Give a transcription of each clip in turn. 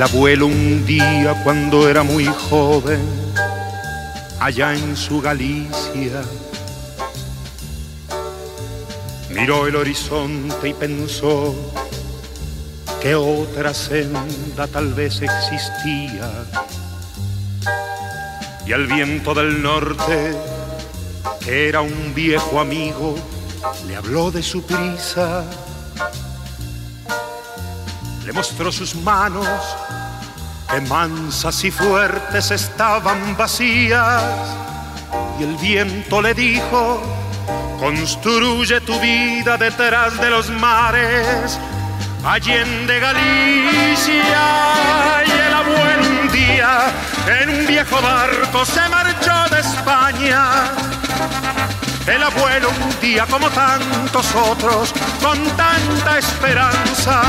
El abuelo un día cuando era muy joven, allá en su Galicia, miró el horizonte y pensó que otra senda tal vez existía. Y al viento del norte, que era un viejo amigo, le habló de su prisa le mostró sus manos, que mansas y fuertes estaban vacías, y el viento le dijo, construye tu vida detrás de los mares, allende Galicia, y el abuelo día en un viejo barco se marchó de España el abuelo un día como tantos otros, con tanta esperanza,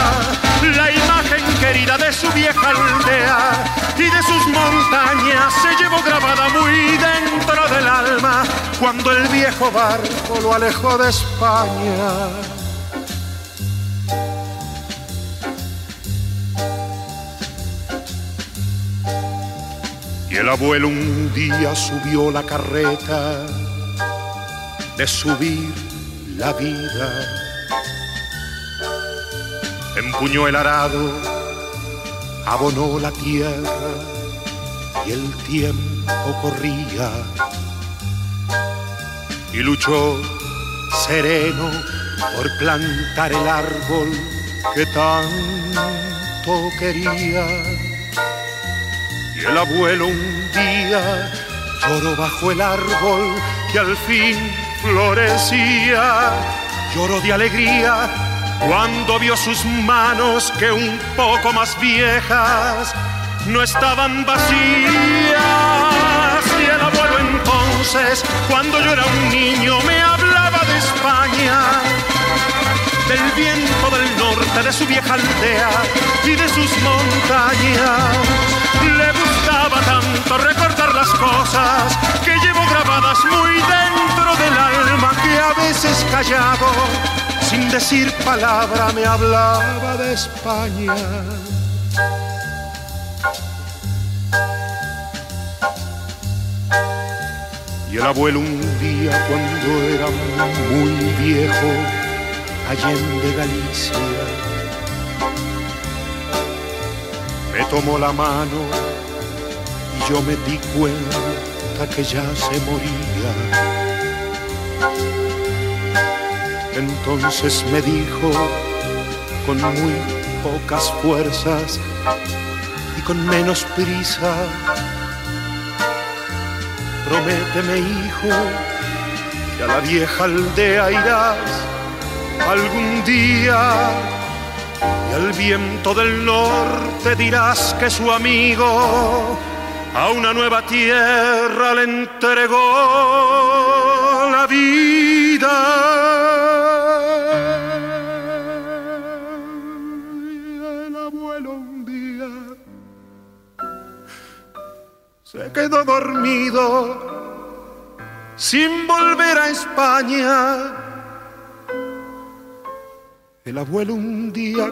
la imagen querida de su vieja aldea y de sus montañas se llevó grabada muy dentro del alma cuando el viejo barco lo alejó de España. Y el abuelo un día subió la carreta de subir la vida. Empuñó el arado, abonó la tierra y el tiempo corría. Y luchó sereno por plantar el árbol que tanto quería. Y el abuelo un día lloró bajo el árbol que al fin florecía, lloró de alegría cuando vio sus manos que un poco más viejas no estaban vacías. Y el abuelo entonces, cuando yo era un niño, me hablaba de España, del viento del norte, de su vieja aldea y de sus montañas. Gustaba tanto recordar las cosas que llevo grabadas muy dentro del alma que a veces callado, sin decir palabra, me hablaba de España. Y el abuelo un día cuando era muy viejo, allende Galicia, me tomó la mano yo me di cuenta que ya se moría. Entonces me dijo con muy pocas fuerzas y con menos prisa, prométeme hijo que a la vieja aldea irás algún día y al viento del norte dirás que su amigo a una nueva tierra le entregó la vida. El abuelo un día se quedó dormido sin volver a España. El abuelo un día,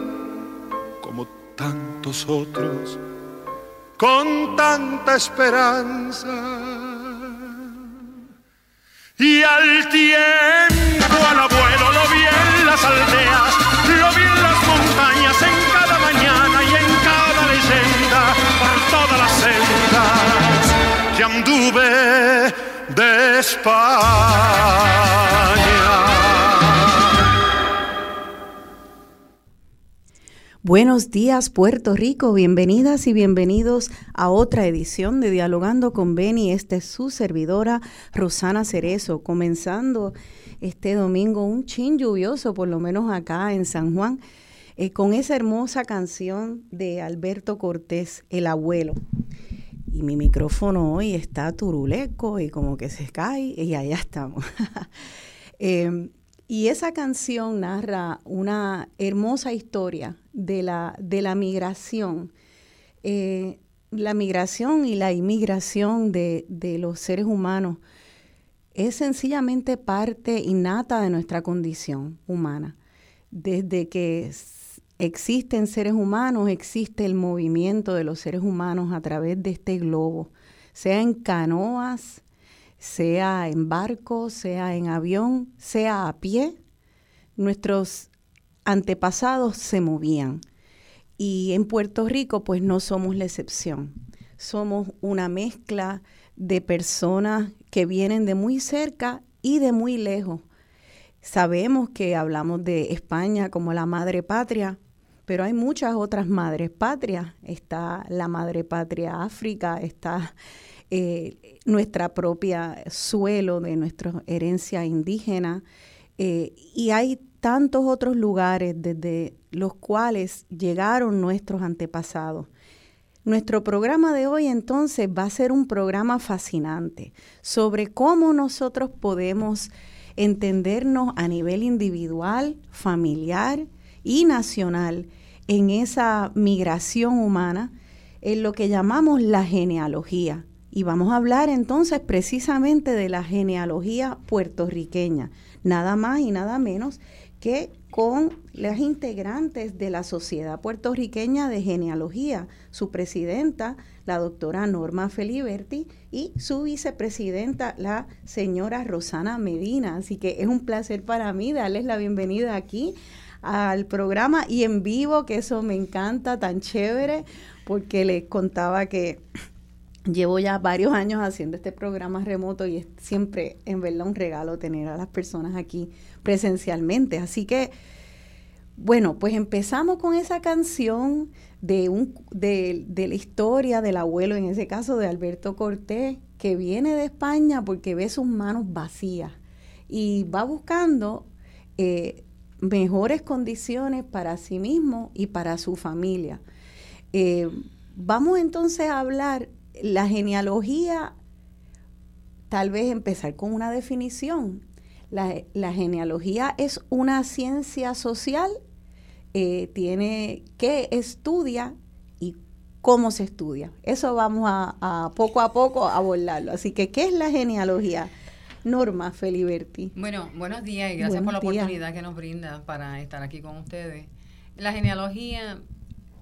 como tantos otros, con tanta esperanza. Y al tiempo al abuelo lo vi en las aldeas, lo vi en las montañas, en cada mañana y en cada leyenda, por todas las sendas que anduve de. Buenos días Puerto Rico, bienvenidas y bienvenidos a otra edición de Dialogando con Beni. Esta es su servidora Rosana Cerezo, comenzando este domingo un chin lluvioso, por lo menos acá en San Juan, eh, con esa hermosa canción de Alberto Cortés, El Abuelo. Y mi micrófono hoy está turuleco y como que se cae y allá estamos. eh, y esa canción narra una hermosa historia de la, de la migración, eh, la migración y la inmigración de, de, los seres humanos es sencillamente parte innata de nuestra condición humana. Desde que existen seres humanos, existe el movimiento de los seres humanos a través de este globo, sea en canoas, sea en barco, sea en avión, sea a pie. Nuestros antepasados se movían y en Puerto Rico pues no somos la excepción. Somos una mezcla de personas que vienen de muy cerca y de muy lejos. Sabemos que hablamos de España como la madre patria, pero hay muchas otras madres patrias. Está la madre patria África, está eh, nuestra propia suelo de nuestra herencia indígena, eh, y hay tantos otros lugares desde los cuales llegaron nuestros antepasados. Nuestro programa de hoy entonces va a ser un programa fascinante sobre cómo nosotros podemos entendernos a nivel individual, familiar y nacional en esa migración humana, en lo que llamamos la genealogía. Y vamos a hablar entonces precisamente de la genealogía puertorriqueña, nada más y nada menos que con las integrantes de la Sociedad Puertorriqueña de Genealogía, su presidenta, la doctora Norma Feliberti, y su vicepresidenta, la señora Rosana Medina. Así que es un placer para mí darles la bienvenida aquí al programa y en vivo, que eso me encanta, tan chévere, porque les contaba que llevo ya varios años haciendo este programa remoto y es siempre en verdad un regalo tener a las personas aquí presencialmente. Así que, bueno, pues empezamos con esa canción de, un, de, de la historia del abuelo, en ese caso de Alberto Cortés, que viene de España porque ve sus manos vacías y va buscando eh, mejores condiciones para sí mismo y para su familia. Eh, vamos entonces a hablar la genealogía, tal vez empezar con una definición. La, genealogía es una ciencia social, eh, tiene que estudia y cómo se estudia. Eso vamos a, poco a poco a abordarlo. Así que, ¿qué es la genealogía? Norma Feliberti. Bueno, buenos días y gracias por la oportunidad que nos brinda para estar aquí con ustedes. La genealogía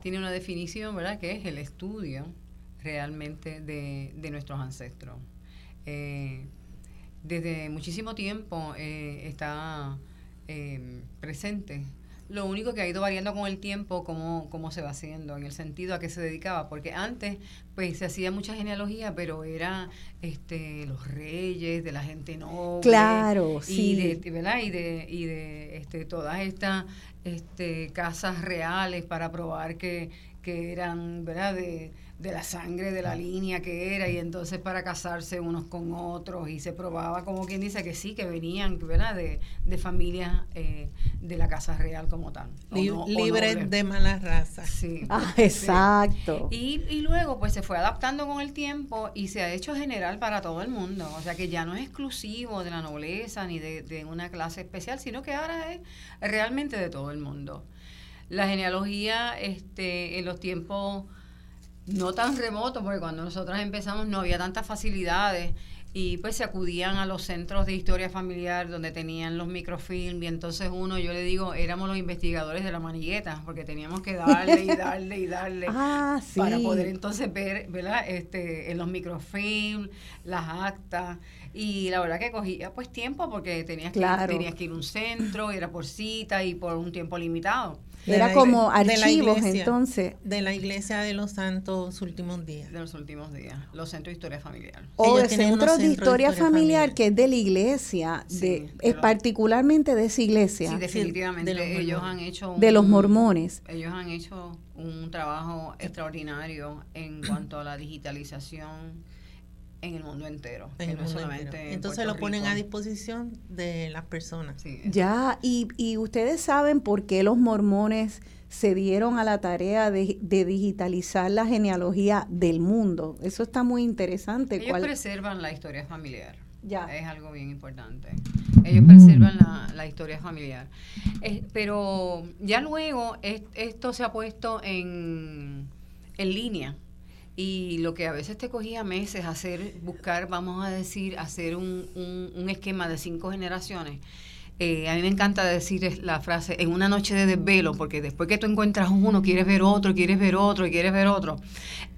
tiene una definición, ¿verdad? Que es el estudio realmente de, de nuestros ancestros. Eh, desde muchísimo tiempo eh, está eh, presente. Lo único que ha ido variando con el tiempo, cómo, cómo se va haciendo, en el sentido a qué se dedicaba, porque antes pues se hacía mucha genealogía, pero era este los reyes, de la gente noble. Claro, y sí. De, ¿verdad? Y de, y de este, todas estas este, casas reales para probar que, que eran, ¿verdad? De, de la sangre de la línea que era y entonces para casarse unos con otros y se probaba como quien dice que sí, que venían ¿verdad? de, de familias eh, de la Casa Real como tal. libres de mala raza. Sí. Ah, exacto. Y, y luego pues se fue adaptando con el tiempo y se ha hecho general para todo el mundo. O sea que ya no es exclusivo de la nobleza ni de, de una clase especial, sino que ahora es realmente de todo el mundo. La genealogía este, en los tiempos no tan remoto, porque cuando nosotros empezamos no había tantas facilidades y pues se acudían a los centros de historia familiar donde tenían los microfilms y entonces uno, yo le digo, éramos los investigadores de la manigueta porque teníamos que darle y darle y darle ah, para poder entonces ver, ¿verdad? Este, en los microfilms, las actas y la verdad que cogía pues tiempo porque tenías que, tenías que ir a un centro, era por cita y por un tiempo limitado. Era como archivos, entonces. De la Iglesia de los Santos Últimos Días. De los Últimos Días. Los centros de historia familiar. O de centros de historia, familiar, que es de la Iglesia, de, es particularmente de esa iglesia. Sí, definitivamente. de ellos han hecho. de los mormones. Ellos han hecho un trabajo extraordinario en cuanto a la digitalización en el mundo entero. Entonces lo ponen a disposición de las personas. ya, y, y ustedes saben por qué los mormones se dieron a la tarea de, digitalizar la genealogía del mundo. Eso está muy interesante. Ellos preservan la historia familiar. Ya. Es algo bien importante. Ellos preservan la, la historia familiar. pero ya luego esto se ha puesto en, en línea y lo que a veces te cogía meses hacer, buscar, vamos a decir, hacer un, un, esquema de cinco generaciones, eh, a mí me encanta decir la frase en una noche de desvelo, porque después que tú encuentras uno, quieres ver otro, quieres ver otro, quieres ver otro,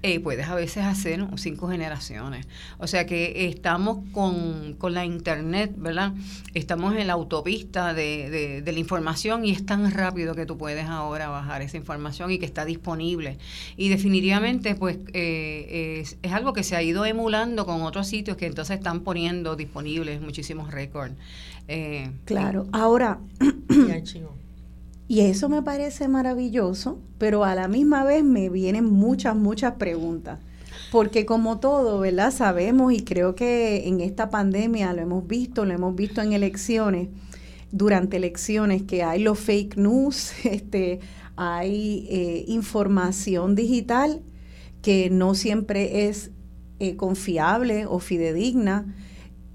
eh, puedes a veces hacer cinco generaciones. O sea que estamos con, la internet, ¿verdad? Estamos en la autopista de, de, la información y es tan rápido que tú puedes ahora bajar esa información y que está disponible. Y definitivamente, pues, eh, es, es algo que se ha ido emulando con otros sitios que entonces están poniendo disponibles muchísimos récords. Eh, claro, ahora... y eso me parece maravilloso, pero a la misma vez me vienen muchas, muchas preguntas. Porque como todo, ¿verdad? Sabemos y creo que en esta pandemia lo hemos visto, lo hemos visto en elecciones, durante elecciones, que hay los fake news, este, hay eh, información digital que no siempre es eh, confiable o fidedigna.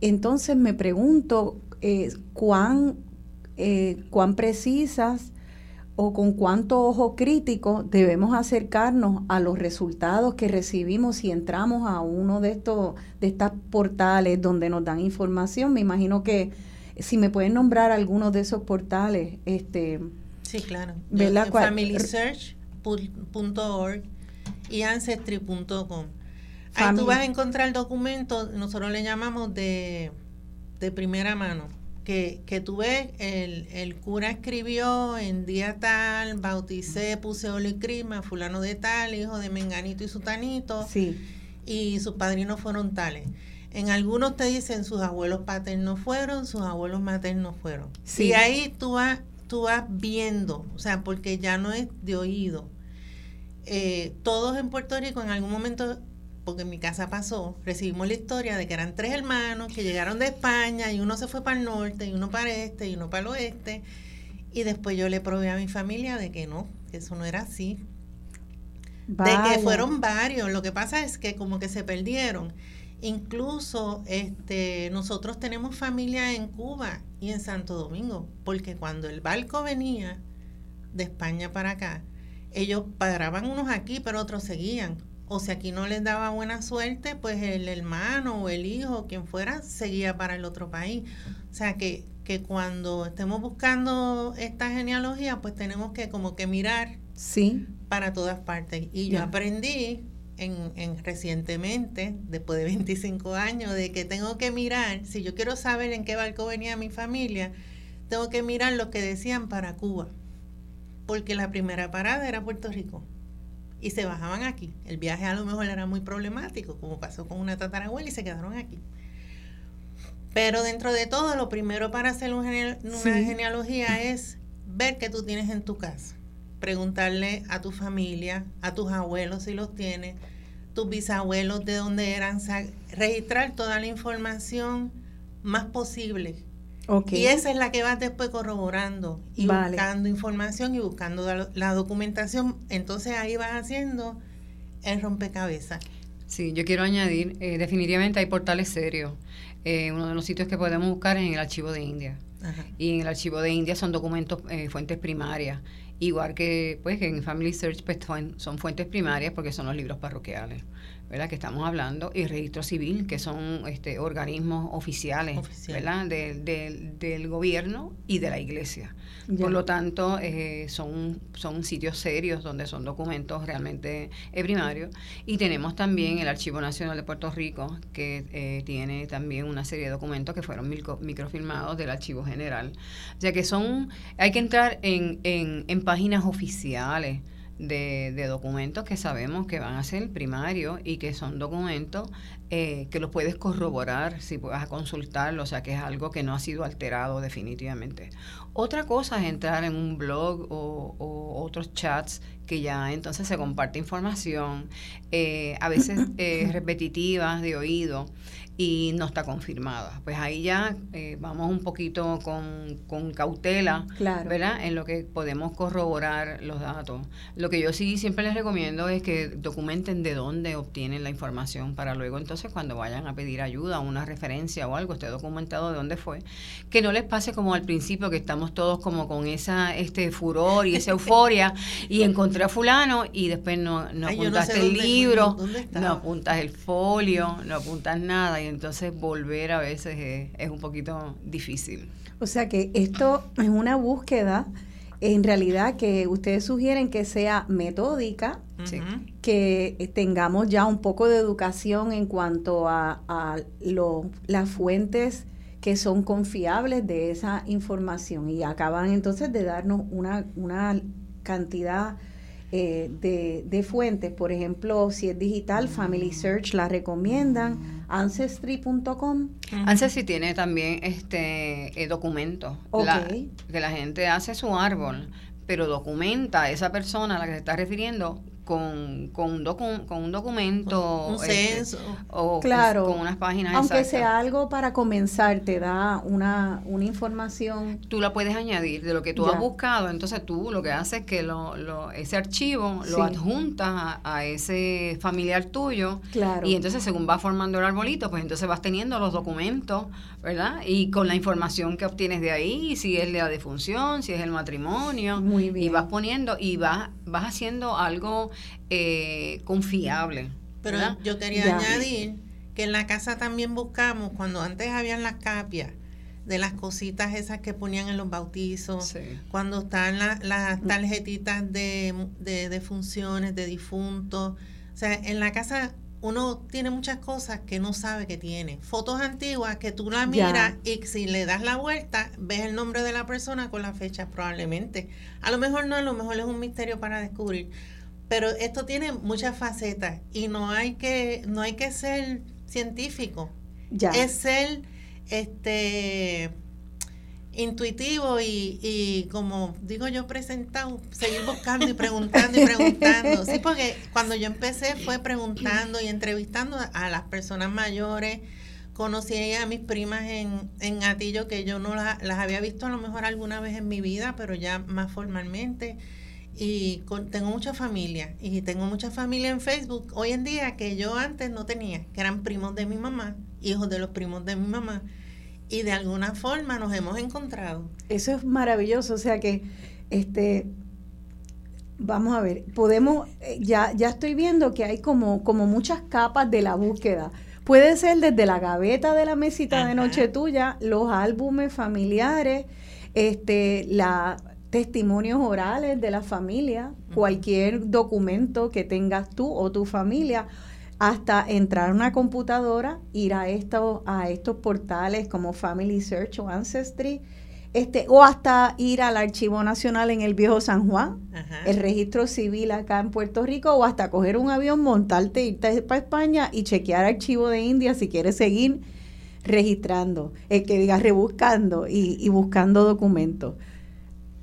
Entonces me pregunto eh, cuán, eh, cuán precisas o con cuánto ojo crítico debemos acercarnos a los resultados que recibimos si entramos a uno de estos de estas portales donde nos dan información. Me imagino que si me pueden nombrar algunos de esos portales, este Sí, claro. Familysearch.org y ancestry.com. Ahí tú vas a encontrar documentos, nosotros le llamamos de de primera mano, que, que tú ves, el, el, cura escribió en día tal, bauticé, puse olicrisma, fulano de tal, hijo de Menganito y Sutanito, sí. y sus padrinos fueron tales. En algunos te dicen sus abuelos paternos fueron, sus abuelos maternos fueron. Y ahí tú vas, tú vas viendo, o sea, porque ya no es de oído. Eh, todos en Puerto Rico en algún momento porque en mi casa pasó, recibimos la historia de que eran tres hermanos que llegaron de España y uno se fue para el norte y uno para el este y uno para el oeste. Y después yo le probé a mi familia de que no, que eso no era así. De que fueron varios. Lo que pasa es que como que se perdieron. Incluso este, nosotros tenemos familia en Cuba y en Santo Domingo, porque cuando el barco venía de España para acá, ellos paraban unos aquí, pero otros seguían o si aquí no les daba buena suerte, pues el hermano o el hijo, quien fuera, seguía para el otro país. O sea que, que cuando estemos buscando esta genealogía, pues tenemos que como que mirar sí. para todas partes. Y yo aprendí en, en, recientemente, después de 25 años, de que tengo que mirar, si yo quiero saber en qué barco venía mi familia, tengo que mirar lo que decían para Cuba, porque la primera parada era Puerto Rico y se bajaban aquí. El viaje a lo mejor era muy problemático, como pasó con una tatarabuela y se quedaron aquí. Pero dentro de todo, lo primero para hacer una genealogía es ver qué tú tienes en tu casa. Preguntarle a tu familia, a tus abuelos si los tienes, tus bisabuelos de dónde eran, registrar toda la información más posible y esa es la que vas después corroborando y buscando información y buscando la, documentación. Entonces ahí vas haciendo el rompecabezas. Sí, yo quiero añadir, eh, definitivamente hay portales serios. Eh, uno de los sitios que podemos buscar es en el archivo de India. Y en el archivo de India son documentos, eh, fuentes primarias. Igual que, pues, en Family Search pues, son fuentes primarias porque son los libros parroquiales. ¿Verdad? que estamos hablando, y registro civil, que son este, organismos oficiales ¿verdad? del gobierno y de la iglesia. Por lo tanto, eh, son, son sitios serios donde son documentos realmente primarios. Y tenemos también el Archivo Nacional de Puerto Rico, que eh, tiene también una serie de documentos que fueron microfilmados del Archivo General. O sea que son, hay que entrar en, en, en páginas oficiales de, documentos que sabemos que van a ser primarios y que son documentos eh, que los puedes corroborar si vas a consultarlo, o sea que es algo que no ha sido alterado definitivamente. Otra cosa es entrar en un blog o, otros chats que ya entonces se comparte información, eh, a veces eh, repetitivas de oído, y no está confirmada. Pues ahí ya eh, vamos un poquito con, con cautela, ¿verdad? En lo que podemos corroborar los datos. Lo que yo sí siempre les recomiendo es que documenten de dónde obtienen la información para luego entonces entonces cuando vayan a pedir ayuda, una referencia o algo, esté documentado de dónde fue, que no les pase como al principio que estamos todos como con esa este furor y esa euforia y encontré a fulano y después no, no apuntaste el libro, no apuntas el folio, no apuntas nada y entonces volver a veces es, es un poquito difícil. O sea que esto es una búsqueda en realidad que ustedes sugieren que sea metódica, que tengamos ya un poco de educación en cuanto a, las fuentes que son confiables de esa información. Y acaban entonces de darnos una, una cantidad eh, de, de, fuentes. Por ejemplo, si es digital, Family Search la recomiendan, Ancestry.com. Ancestry tiene también este eh, documentos. que la gente hace su árbol, pero documenta a esa persona a la que se está refiriendo con, con, un, con un documento. Un este, censo. o claro. con unas páginas Aunque sea algo para comenzar, te da una, una información. Tú la puedes añadir de lo que tú has buscado. Entonces tú lo que haces es que lo, lo, ese archivo lo adjuntas a, ese familiar tuyo. Claro. Y entonces según va formando el arbolito, pues entonces vas teniendo los documentos, ¿verdad? Y con la información que obtienes de ahí, si es la defunción, si es el matrimonio. Muy bien. Y vas poniendo y vas, vas haciendo algo eh, confiable. Pero yo quería añadir que en la casa también buscamos, cuando antes habían las capias, de las cositas esas que ponían en los bautizos, cuando están las tarjetitas de, de, de funciones, de difuntos. O sea, en la casa uno tiene muchas cosas que no sabe que tiene. Fotos antiguas que tú la miras y si le das la vuelta, ves el nombre de la persona con la fecha probablemente. A lo mejor no, a lo mejor es un misterio para descubrir. Pero esto tiene muchas facetas y no hay que, no hay que ser científico. Ya. Es ser este intuitivo y, y como digo yo presentado, seguir buscando y preguntando y preguntando. Sí, porque cuando yo empecé fue preguntando y entrevistando a las personas mayores. Conocí a mis primas en, en Atillo que yo no las había visto a lo mejor alguna vez en mi vida, pero ya más formalmente y tengo mucha familia y tengo mucha familia en Facebook hoy en día que yo antes no tenía, que eran primos de mi mamá, hijos de los primos de mi mamá y de alguna forma nos hemos encontrado. Eso es maravilloso, o sea que este vamos a ver, podemos eh, ya ya estoy viendo que hay como como muchas capas de la búsqueda. Puede ser desde la gaveta de la mesita de noche tuya, los álbumes familiares, este la testimonios orales de la familia, cualquier documento que tengas tú o tu familia, hasta entrar a una computadora, ir a estos, a estos portales como Family Search o Ancestry, este, o hasta ir al Archivo Nacional en el Viejo San Juan, el registro civil acá en Puerto Rico, o hasta coger un avión, montarte, irte para España y chequear Archivo de India si quieres seguir registrando, el que diga rebuscando y, y buscando documentos.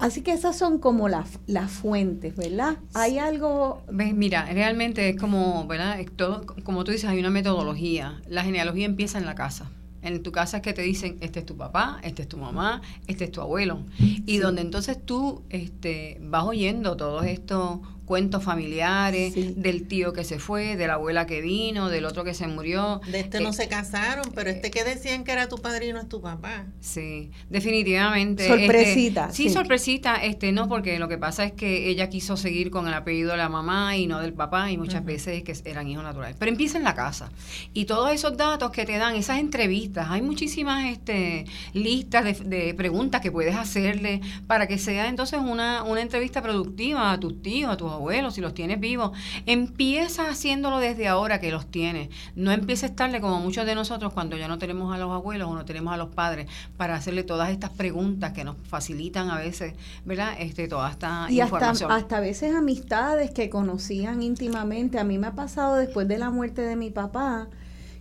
Así que esas son como las, las fuentes, ¿verdad? Hay algo... Mira, realmente es como, ¿verdad? todo, como tú dices, hay una metodología. La genealogía empieza en la casa. En tu casa es que te dicen, este es tu papá, este es tu mamá, este es tu abuelo. Y donde entonces tú este, vas oyendo todos estos cuentos familiares, del tío que se fue, de la abuela que vino, del otro que se murió. De este no eh, se casaron, pero este que decían que era tu padrino es tu papá. Sí, definitivamente. Este, sorpresita. sí, sorpresita, este, no, porque lo que pasa es que ella quiso seguir con el apellido de la mamá y no del papá, y muchas veces que eran hijos naturales. Pero empieza en la casa. Y todos esos datos que te dan, esas entrevistas, hay muchísimas este, listas de, de preguntas que puedes hacerle para que sea entonces una, una entrevista productiva a tus tíos, a tus abuelos, si los tienes vivos, empieza haciéndolo desde ahora que los tienes. No empieces tarde como muchos de nosotros cuando ya no tenemos a los abuelos o no tenemos a los padres para hacerle todas estas preguntas que nos facilitan a veces, ¿verdad? Este, toda esta y información. Hasta, hasta a veces amistades que conocían íntimamente. A mí me ha pasado después de la muerte de mi papá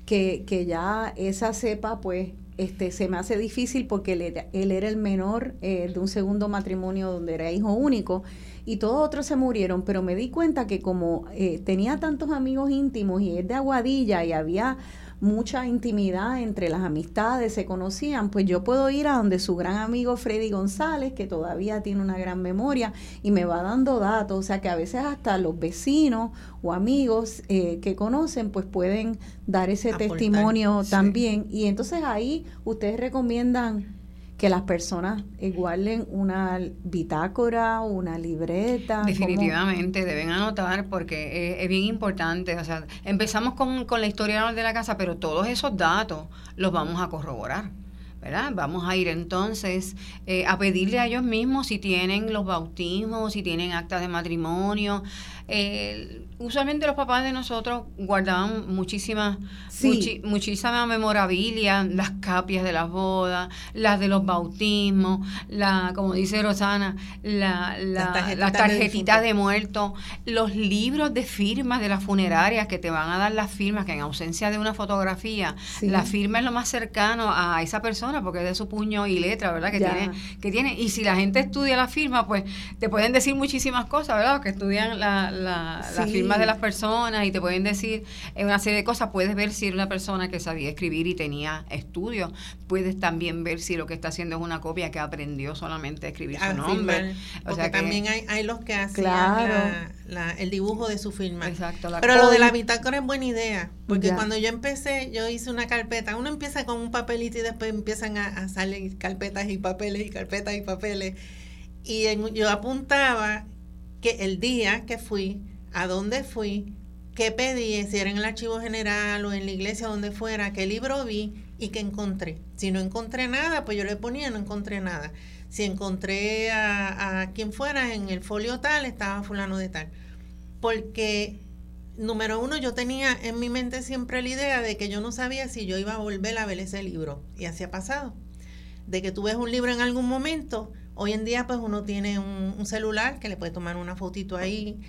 que, que ya esa cepa pues este, se me hace difícil porque él era, el menor eh, de un segundo matrimonio donde era hijo único y todos otros se murieron, pero me di cuenta que como eh, tenía tantos amigos íntimos y es de Aguadilla y había mucha intimidad entre las amistades, se conocían, pues yo puedo ir a donde su gran amigo Freddy González, que todavía tiene una gran memoria, y me va dando datos, o sea que a veces hasta los vecinos o amigos eh, que conocen, pues pueden dar ese testimonio también. Y entonces ahí ustedes recomiendan que las personas igualen una bitácora, una libreta. Definitivamente, deben anotar porque es, bien importante. O sea, empezamos con, con la historia de la casa, pero todos esos datos los vamos a corroborar. ¿verdad? Vamos a ir entonces eh, a pedirle a ellos mismos si tienen los bautismos, si tienen actas de matrimonio. Eh, usualmente los papás de nosotros guardaban muchísimas muchísima memorabilia, las capias de las bodas, las de los bautismos, la, como dice Rosana, la, las tarjetitas, de, muerto, los libros de firmas de las funerarias que te van a dar las firmas, que en ausencia de una fotografía, la firma es lo más cercano a esa persona porque es de su puño y letra, ¿verdad? Que tiene, que tiene, y si la gente estudia la firma, pues te pueden decir muchísimas cosas, ¿verdad? Que estudian la, la, firma de las personas y te pueden decir una serie de cosas, puedes ver si era una persona que sabía escribir y tenía estudios, puedes también ver si lo que está haciendo es una copia que aprendió solamente a escribir su nombre. O sea también hay, hay los que hacen el dibujo de su firma. Exacto. Pero lo de la bitácora es buena idea, porque cuando yo empecé, yo hice una carpeta, uno empieza con un papelito y después empiezan a, salir carpetas y papeles y carpetas y papeles. Y yo apuntaba que el día que fui, a dónde fui, qué pedí, si era en el archivo general o en la iglesia, donde fuera, qué libro vi y qué encontré. Si no encontré nada, pues yo le ponía no encontré nada. Si encontré a, quien fuera en el folio tal, estaba fulano de tal. Porque, número uno, yo tenía en mi mente siempre la idea de que yo no sabía si yo iba a volver a ver ese libro. Y así ha pasado. De que tú ves un libro en algún momento, hoy en día pues uno tiene un, un celular que le puede tomar una fotito ahí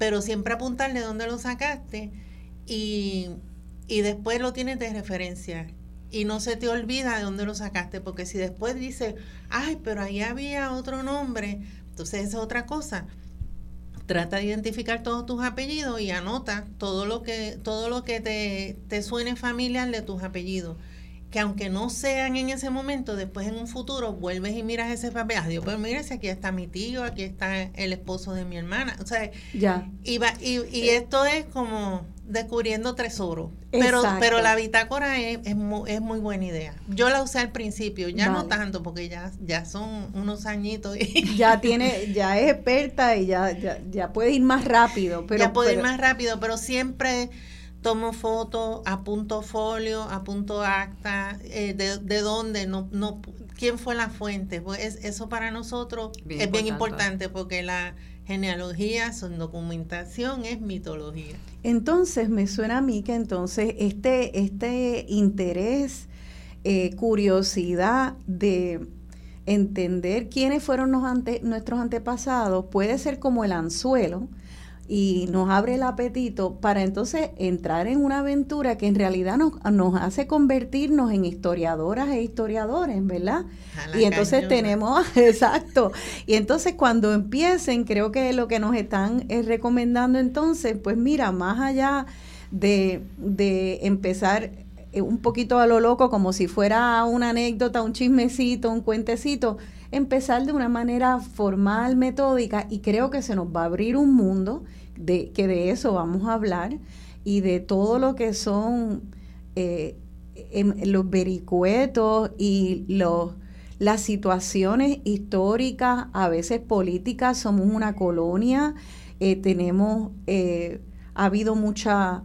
pero siempre apuntarle dónde lo sacaste y, después lo tienes de referencia y no se te olvida de dónde lo sacaste, porque si después dices, ay, pero ahí había otro nombre, entonces es otra cosa. Trata de identificar todos tus apellidos y anota todo lo que, todo lo que te, te suene familiar de tus apellidos que aunque no sean en ese momento, después en un futuro vuelves y miras ese papel, Dios, pero mira si aquí está mi tío, aquí está el esposo de mi hermana, o sea, ya. Y, y, esto es como descubriendo tesoros, pero, pero la bitácora es, es, muy, buena idea. Yo la usé al principio, ya no tanto, porque ya, ya son unos añitos. Y ya tiene, ya es experta y ya, ya, puede ir más rápido. Pero, ya puede ir más rápido, pero siempre tomo fotos, apunto folio, apunto acta, eh, de, de, dónde, no, no, quién fue la fuente. Pues eso para nosotros es bien importante porque la genealogía, su documentación es mitología. Entonces, me suena a mí que entonces este, este interés, eh, curiosidad de entender quiénes fueron nuestros antepasados puede ser como el anzuelo y nos abre el apetito para entonces entrar en una aventura que en realidad nos, nos hace convertirnos en historiadoras e historiadores, ¿verdad? Y entonces tenemos, exacto, y entonces cuando empiecen, creo que lo que nos están eh, recomendando entonces, pues mira, más allá de, de empezar eh, un poquito a lo loco, como si fuera una anécdota, un chismecito, un cuentecito, empezar de una manera formal, metódica, y creo que se nos va a abrir un mundo de, que de eso vamos a hablar y de todo lo que son eh, em, los vericuetos y los, las situaciones históricas, a veces políticas, somos una colonia, eh, tenemos, eh, ha habido mucha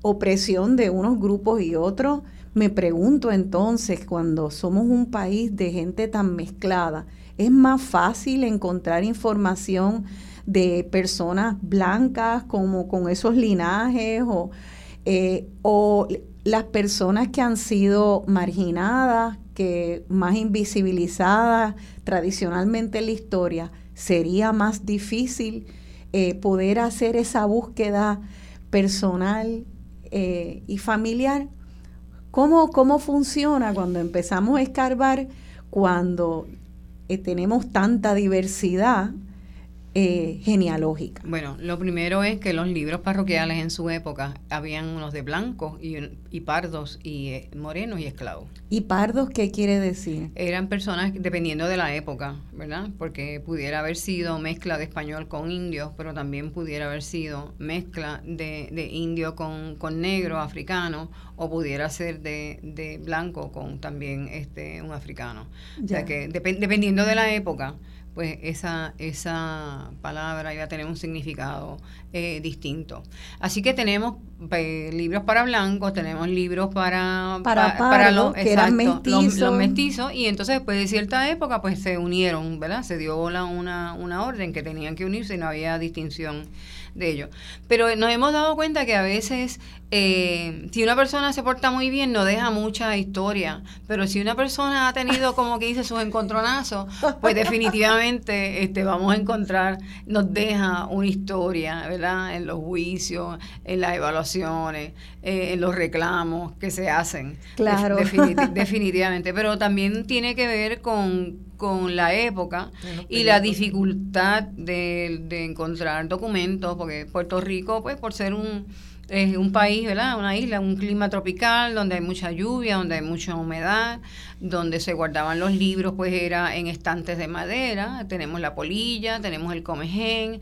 opresión de unos grupos y otros. Me pregunto entonces, cuando somos un país de gente tan mezclada, ¿es más fácil encontrar información de personas blancas como con esos linajes o, eh, o las personas que han sido marginadas, que más invisibilizadas tradicionalmente en la historia, sería más difícil eh, poder hacer esa búsqueda personal eh, y familiar. ¿Cómo, ¿Cómo funciona cuando empezamos a escarbar, cuando tenemos tanta diversidad? Eh, genealógica? Bueno, lo primero es que los libros parroquiales en su época habían unos de blancos y, y pardos y eh, morenos y esclavos. ¿Y pardos qué quiere decir? Eran personas, dependiendo de la época, ¿verdad? Porque pudiera haber sido mezcla de español con indio, pero también pudiera haber sido mezcla de, de indio con, con negro, africano, o pudiera ser de, de blanco con también este un africano. O sea que dependiendo de la época, pues esa, esa palabra iba a tener un significado eh, distinto. Así que tenemos pues, libros para blancos, tenemos libros para, para, los, que eran mestizos. Los, mestizos, y entonces después de cierta época pues se unieron, ¿verdad? Se dio la, una, una orden que tenían que unirse y no había distinción de ello. Pero nos hemos dado cuenta que a veces, eh, si una persona se porta muy bien, no deja mucha historia. Pero si una persona ha tenido, como que dice, sus encontronazos, pues definitivamente este, vamos a encontrar, nos deja una historia, ¿verdad? En los juicios, en las evaluaciones, eh, en los reclamos que se hacen. Claro. definitivamente. Pero también tiene que ver con con la época y la dificultad de, encontrar documentos, porque Puerto Rico, pues por ser un, un país, ¿verdad? Una isla, un clima tropical donde hay mucha lluvia, donde hay mucha humedad, donde se guardaban los libros, pues era en estantes de madera, tenemos la polilla, tenemos el comején,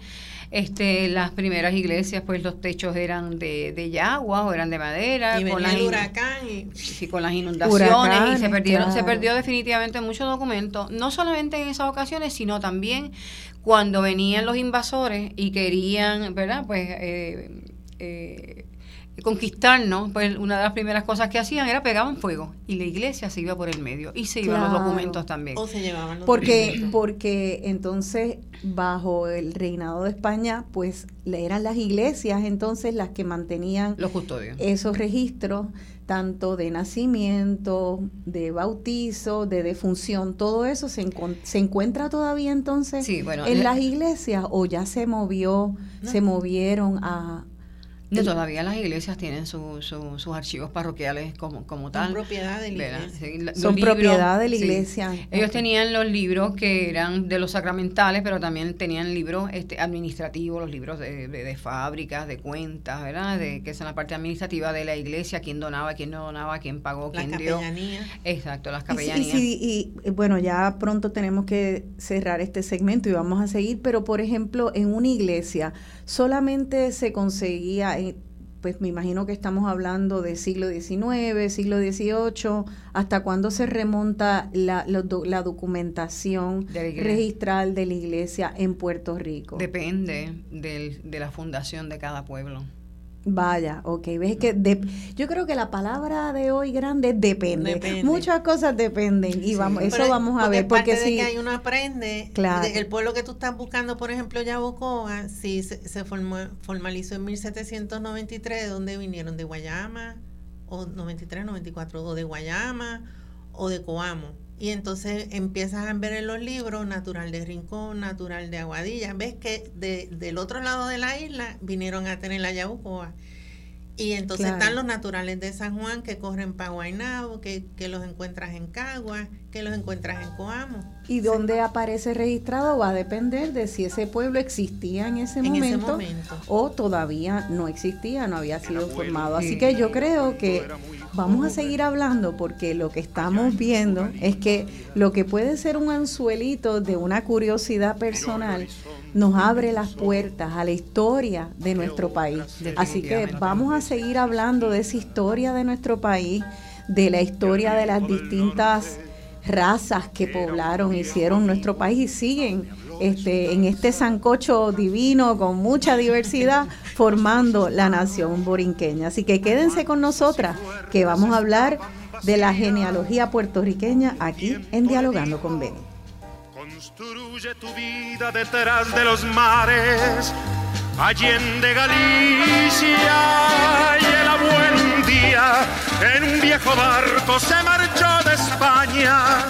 este, las primeras iglesias, pues los techos eran de, de yagua o eran de madera. con las huracán y, con las inundaciones y se perdieron, se perdió definitivamente muchos documentos, no solamente en esas ocasiones, sino también cuando venían los invasores y querían, ¿verdad? Pues eh, eh, conquistarnos, pues una de las primeras cosas que hacían era pegaban fuego y la iglesia se iba por el medio y se iban los documentos también. O se llevaban los porque, documentos. Porque entonces bajo el reinado de España, pues eran las iglesias entonces las que mantenían los custodios. esos registros tanto de nacimiento, de bautizo, de defunción, todo eso se, se encuentra todavía entonces en las iglesias o ya se movió, se movieron a, todavía las iglesias tienen su, sus archivos parroquiales como, como tal. Son propiedad de la iglesia. Son propiedad de la iglesia. Ellos tenían los libros que eran de los sacramentales, pero también tenían libros este, administrativos, los libros de, de, fábricas, de cuentas, ¿verdad? De, que son la parte administrativa de la iglesia, quién donaba, quién no donaba, quién pagó, quién dio. Exacto, las capellanías. Y, y, bueno, ya pronto tenemos que cerrar este segmento y vamos a seguir, pero por ejemplo, en una iglesia solamente se conseguía pues me imagino que estamos hablando de siglo XIX, siglo XVIII, ¿hasta cuándo se remonta la, la, documentación registral de la iglesia en Puerto Rico? Depende de la fundación de cada pueblo. Vaya, ok, ves que yo creo que la palabra de hoy grande depende. Muchas cosas dependen y vamos, eso vamos a ver. Porque si de que uno aprende, el pueblo que tú estás buscando, por ejemplo, Yabucoa, sí se, se formó, formalizó en 1793, de donde vinieron de Guayama, o 93, 94, o de Guayama, o de Coamo. Y entonces empiezas a ver en los libros natural de Rincón, natural de Aguadilla. Ves que de, del otro lado de la isla vinieron a tener la Yabucoa. Y entonces están los naturales de San Juan que corren para Guaynabo, que, que los encuentras en Cagua, que los encuentras en Coamo. Y dónde aparece registrado va a depender de si ese pueblo existía en ese, momento, o todavía no existía, no había sido formado. Así que yo creo que vamos a seguir hablando porque lo que estamos viendo es que lo que puede ser un anzuelito de una curiosidad personal nos abre las puertas a la historia de nuestro país. Así que vamos a seguir hablando de esa historia de nuestro país, de la historia de las distintas razas que poblaron, hicieron nuestro país y siguen este, en este sancocho divino con mucha diversidad formando la nación borinqueña. Así que quédense con nosotras que vamos a hablar de la genealogía puertorriqueña aquí en Dialogando con Beni. Construye tu vida detrás de los mares, allende Galicia y el abuelo un día en un viejo barco se marchó de España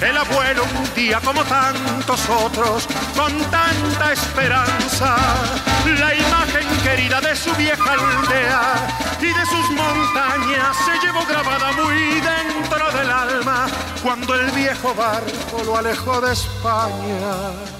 el abuelo un día como tantos otros, con tanta esperanza, la imagen querida de su vieja aldea y de sus montañas se llevó grabada muy dentro del alma cuando el viejo barco lo alejó de España.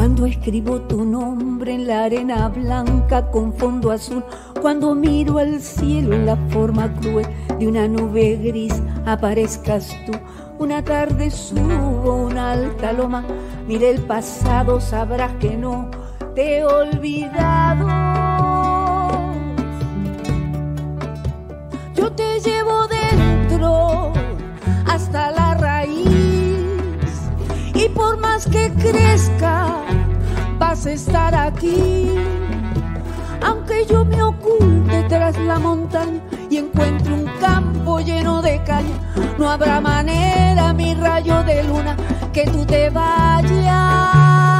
Cuando escribo tu nombre en la arena blanca con fondo azul, cuando miro al cielo en la forma cruel de una nube gris, aparezcas tú. Una tarde subo una alta loma, mire el pasado, sabrás que no te he olvidado. Yo te llevo dentro hasta la y por más que crezca, vas a estar aquí. Aunque yo me oculte tras la montaña y encuentre un campo lleno de caña, no habrá manera, mi rayo de luna, que tú te vayas.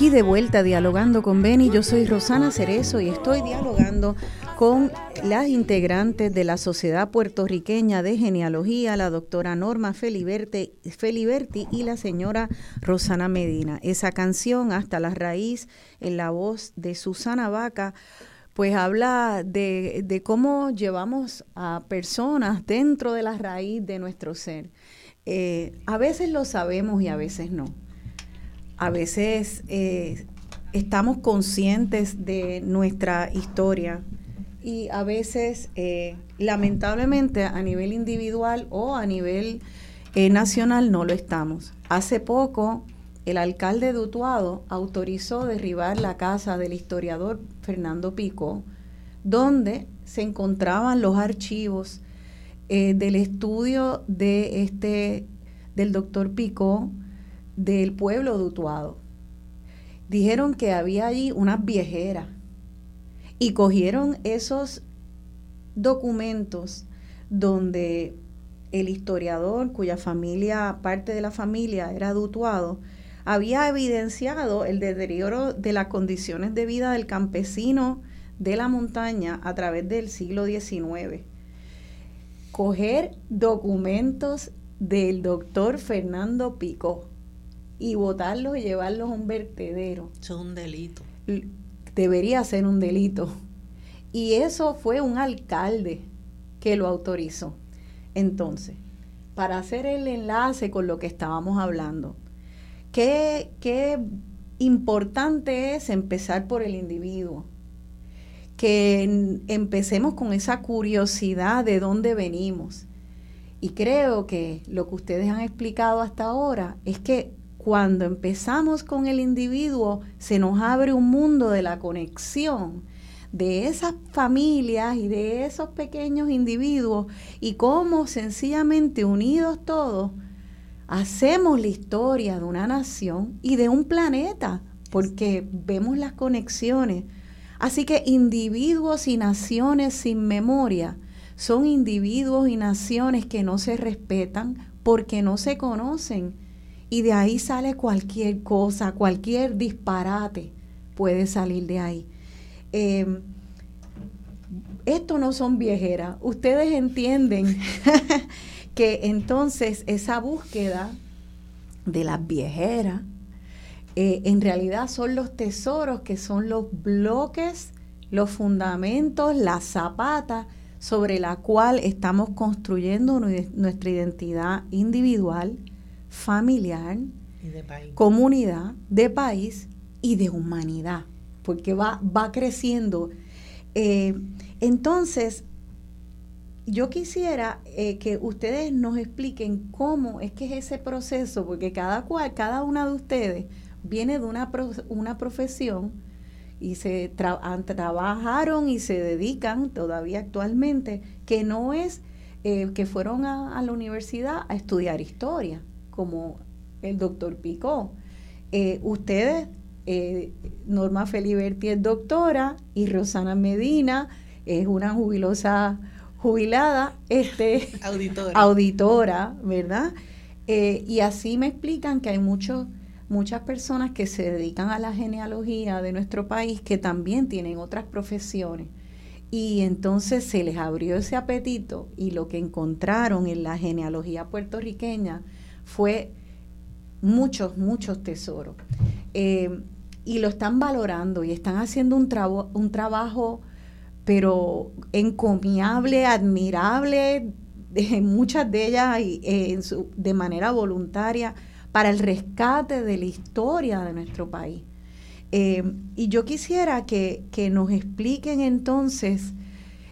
Aquí de vuelta dialogando con Beni, yo soy Rosana Cerezo y estoy dialogando con las integrantes de la Sociedad Puertorriqueña de Genealogía, la doctora Norma Feliberti, Feliberti y la señora Rosana Medina. Esa canción, Hasta la Raíz, en la voz de Susana Vaca, pues habla de, de cómo llevamos a personas dentro de la raíz de nuestro ser. Eh, a veces lo sabemos y a veces no a veces eh, estamos conscientes de nuestra historia y a veces, eh, lamentablemente, a nivel individual o a nivel eh, nacional no lo estamos. Hace poco, el alcalde de Utuado autorizó derribar la casa del historiador Fernando Pico, donde se encontraban los archivos del estudio de este del doctor Pico del pueblo de. Dijeron que había allí unas viejeras y cogieron esos documentos donde el historiador, cuya familia, parte de la familia era de Utuado, había evidenciado el deterioro de las condiciones de vida del campesino de la montaña a través del siglo XIX. Coger documentos del doctor Fernando Pico y botarlos y llevarlos a un vertedero. Eso es un delito. Debería ser un delito. Y eso fue un alcalde que lo autorizó. Entonces, para hacer el enlace con lo que estábamos hablando, qué, qué importante es empezar por el individuo. Que empecemos con esa curiosidad de dónde venimos. Y creo que lo que ustedes han explicado hasta ahora es que cuando empezamos con el individuo, se nos abre un mundo de la conexión de esas familias y de esos pequeños individuos y cómo sencillamente unidos todos hacemos la historia de una nación y de un planeta, porque vemos las conexiones. Así que individuos y naciones sin memoria son individuos y naciones que no se respetan porque no se conocen. Y de ahí sale cualquier cosa, cualquier disparate puede salir de ahí. Eh, esto no son viejeras. Ustedes entienden que entonces esa búsqueda de las viejeras eh, en realidad son los tesoros que son los bloques, los fundamentos, la zapata sobre la cual estamos construyendo nuestra identidad individual, familiar, comunidad, de país y de humanidad, porque va, va creciendo. Eh, entonces, yo quisiera eh, que ustedes nos expliquen cómo es que es ese proceso, porque cada cual, cada una de ustedes viene de una, una profesión y se trabajaron y se dedican todavía actualmente, que no es eh, que fueron a, la universidad a estudiar historia, como el doctor Picó. Eh, ustedes, eh, Norma Feliberti es doctora y Rosana Medina es una jubilosa jubilada, este, auditora. auditora, ¿verdad? y así me explican que hay muchos muchas personas que se dedican a la genealogía de nuestro país que también tienen otras profesiones. Y entonces se les abrió ese apetito y lo que encontraron en la genealogía puertorriqueña fue muchos, muchos tesoros. Eh, y lo están valorando y están haciendo un, un trabajo, pero encomiable, admirable, muchas de ellas eh, de manera voluntaria para el rescate de la historia de nuestro país. Eh, y yo quisiera que, nos expliquen entonces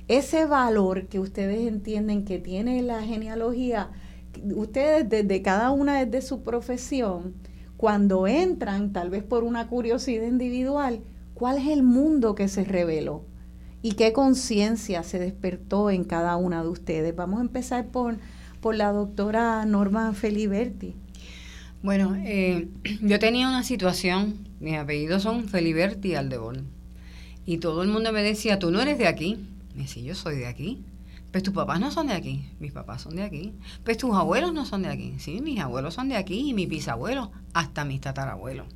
ese valor que ustedes entienden que tiene la genealogía, ustedes desde cada una desde su profesión, cuando entran, tal vez por una curiosidad individual, ¿cuál es el mundo que se reveló? ¿Y qué conciencia se despertó en cada una de ustedes? Vamos a empezar por, por la doctora Norma Feliberti. Bueno, eh, yo tenía una situación, mis apellidos son Feliberti Aldebol, y todo el mundo me decía, tú no eres de aquí. Me decía, yo soy de aquí. Pues tus papás no son de aquí, mis papás son de aquí. Pues tus abuelos no son de aquí. Sí, mis abuelos son de aquí y mis bisabuelos, hasta mis tatarabuelos.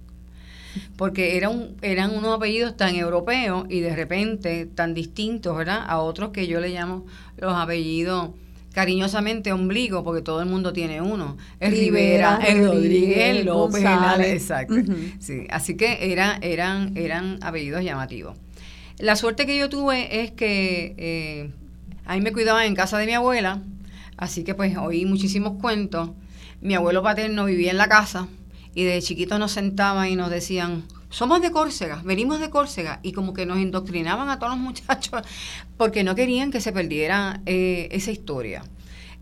Porque eran, eran unos apellidos tan europeos y de repente tan distintos, ¿verdad? A otros que yo le llamo los apellidos cariñosamente ombligo, porque todo el mundo tiene uno. Es Rivera, es Rodríguez, López, exacto. sí, así que era, eran, eran apellidos llamativos. La suerte que yo tuve es que eh, ahí me cuidaban en casa de mi abuela, así que pues oí muchísimos cuentos. Mi abuelo paterno vivía en la casa y de chiquitos nos sentaban y nos decían, somos de Córcega, venimos de Córcega, y como que nos indoctrinaban a todos los muchachos porque no querían que se perdiera eh, esa historia.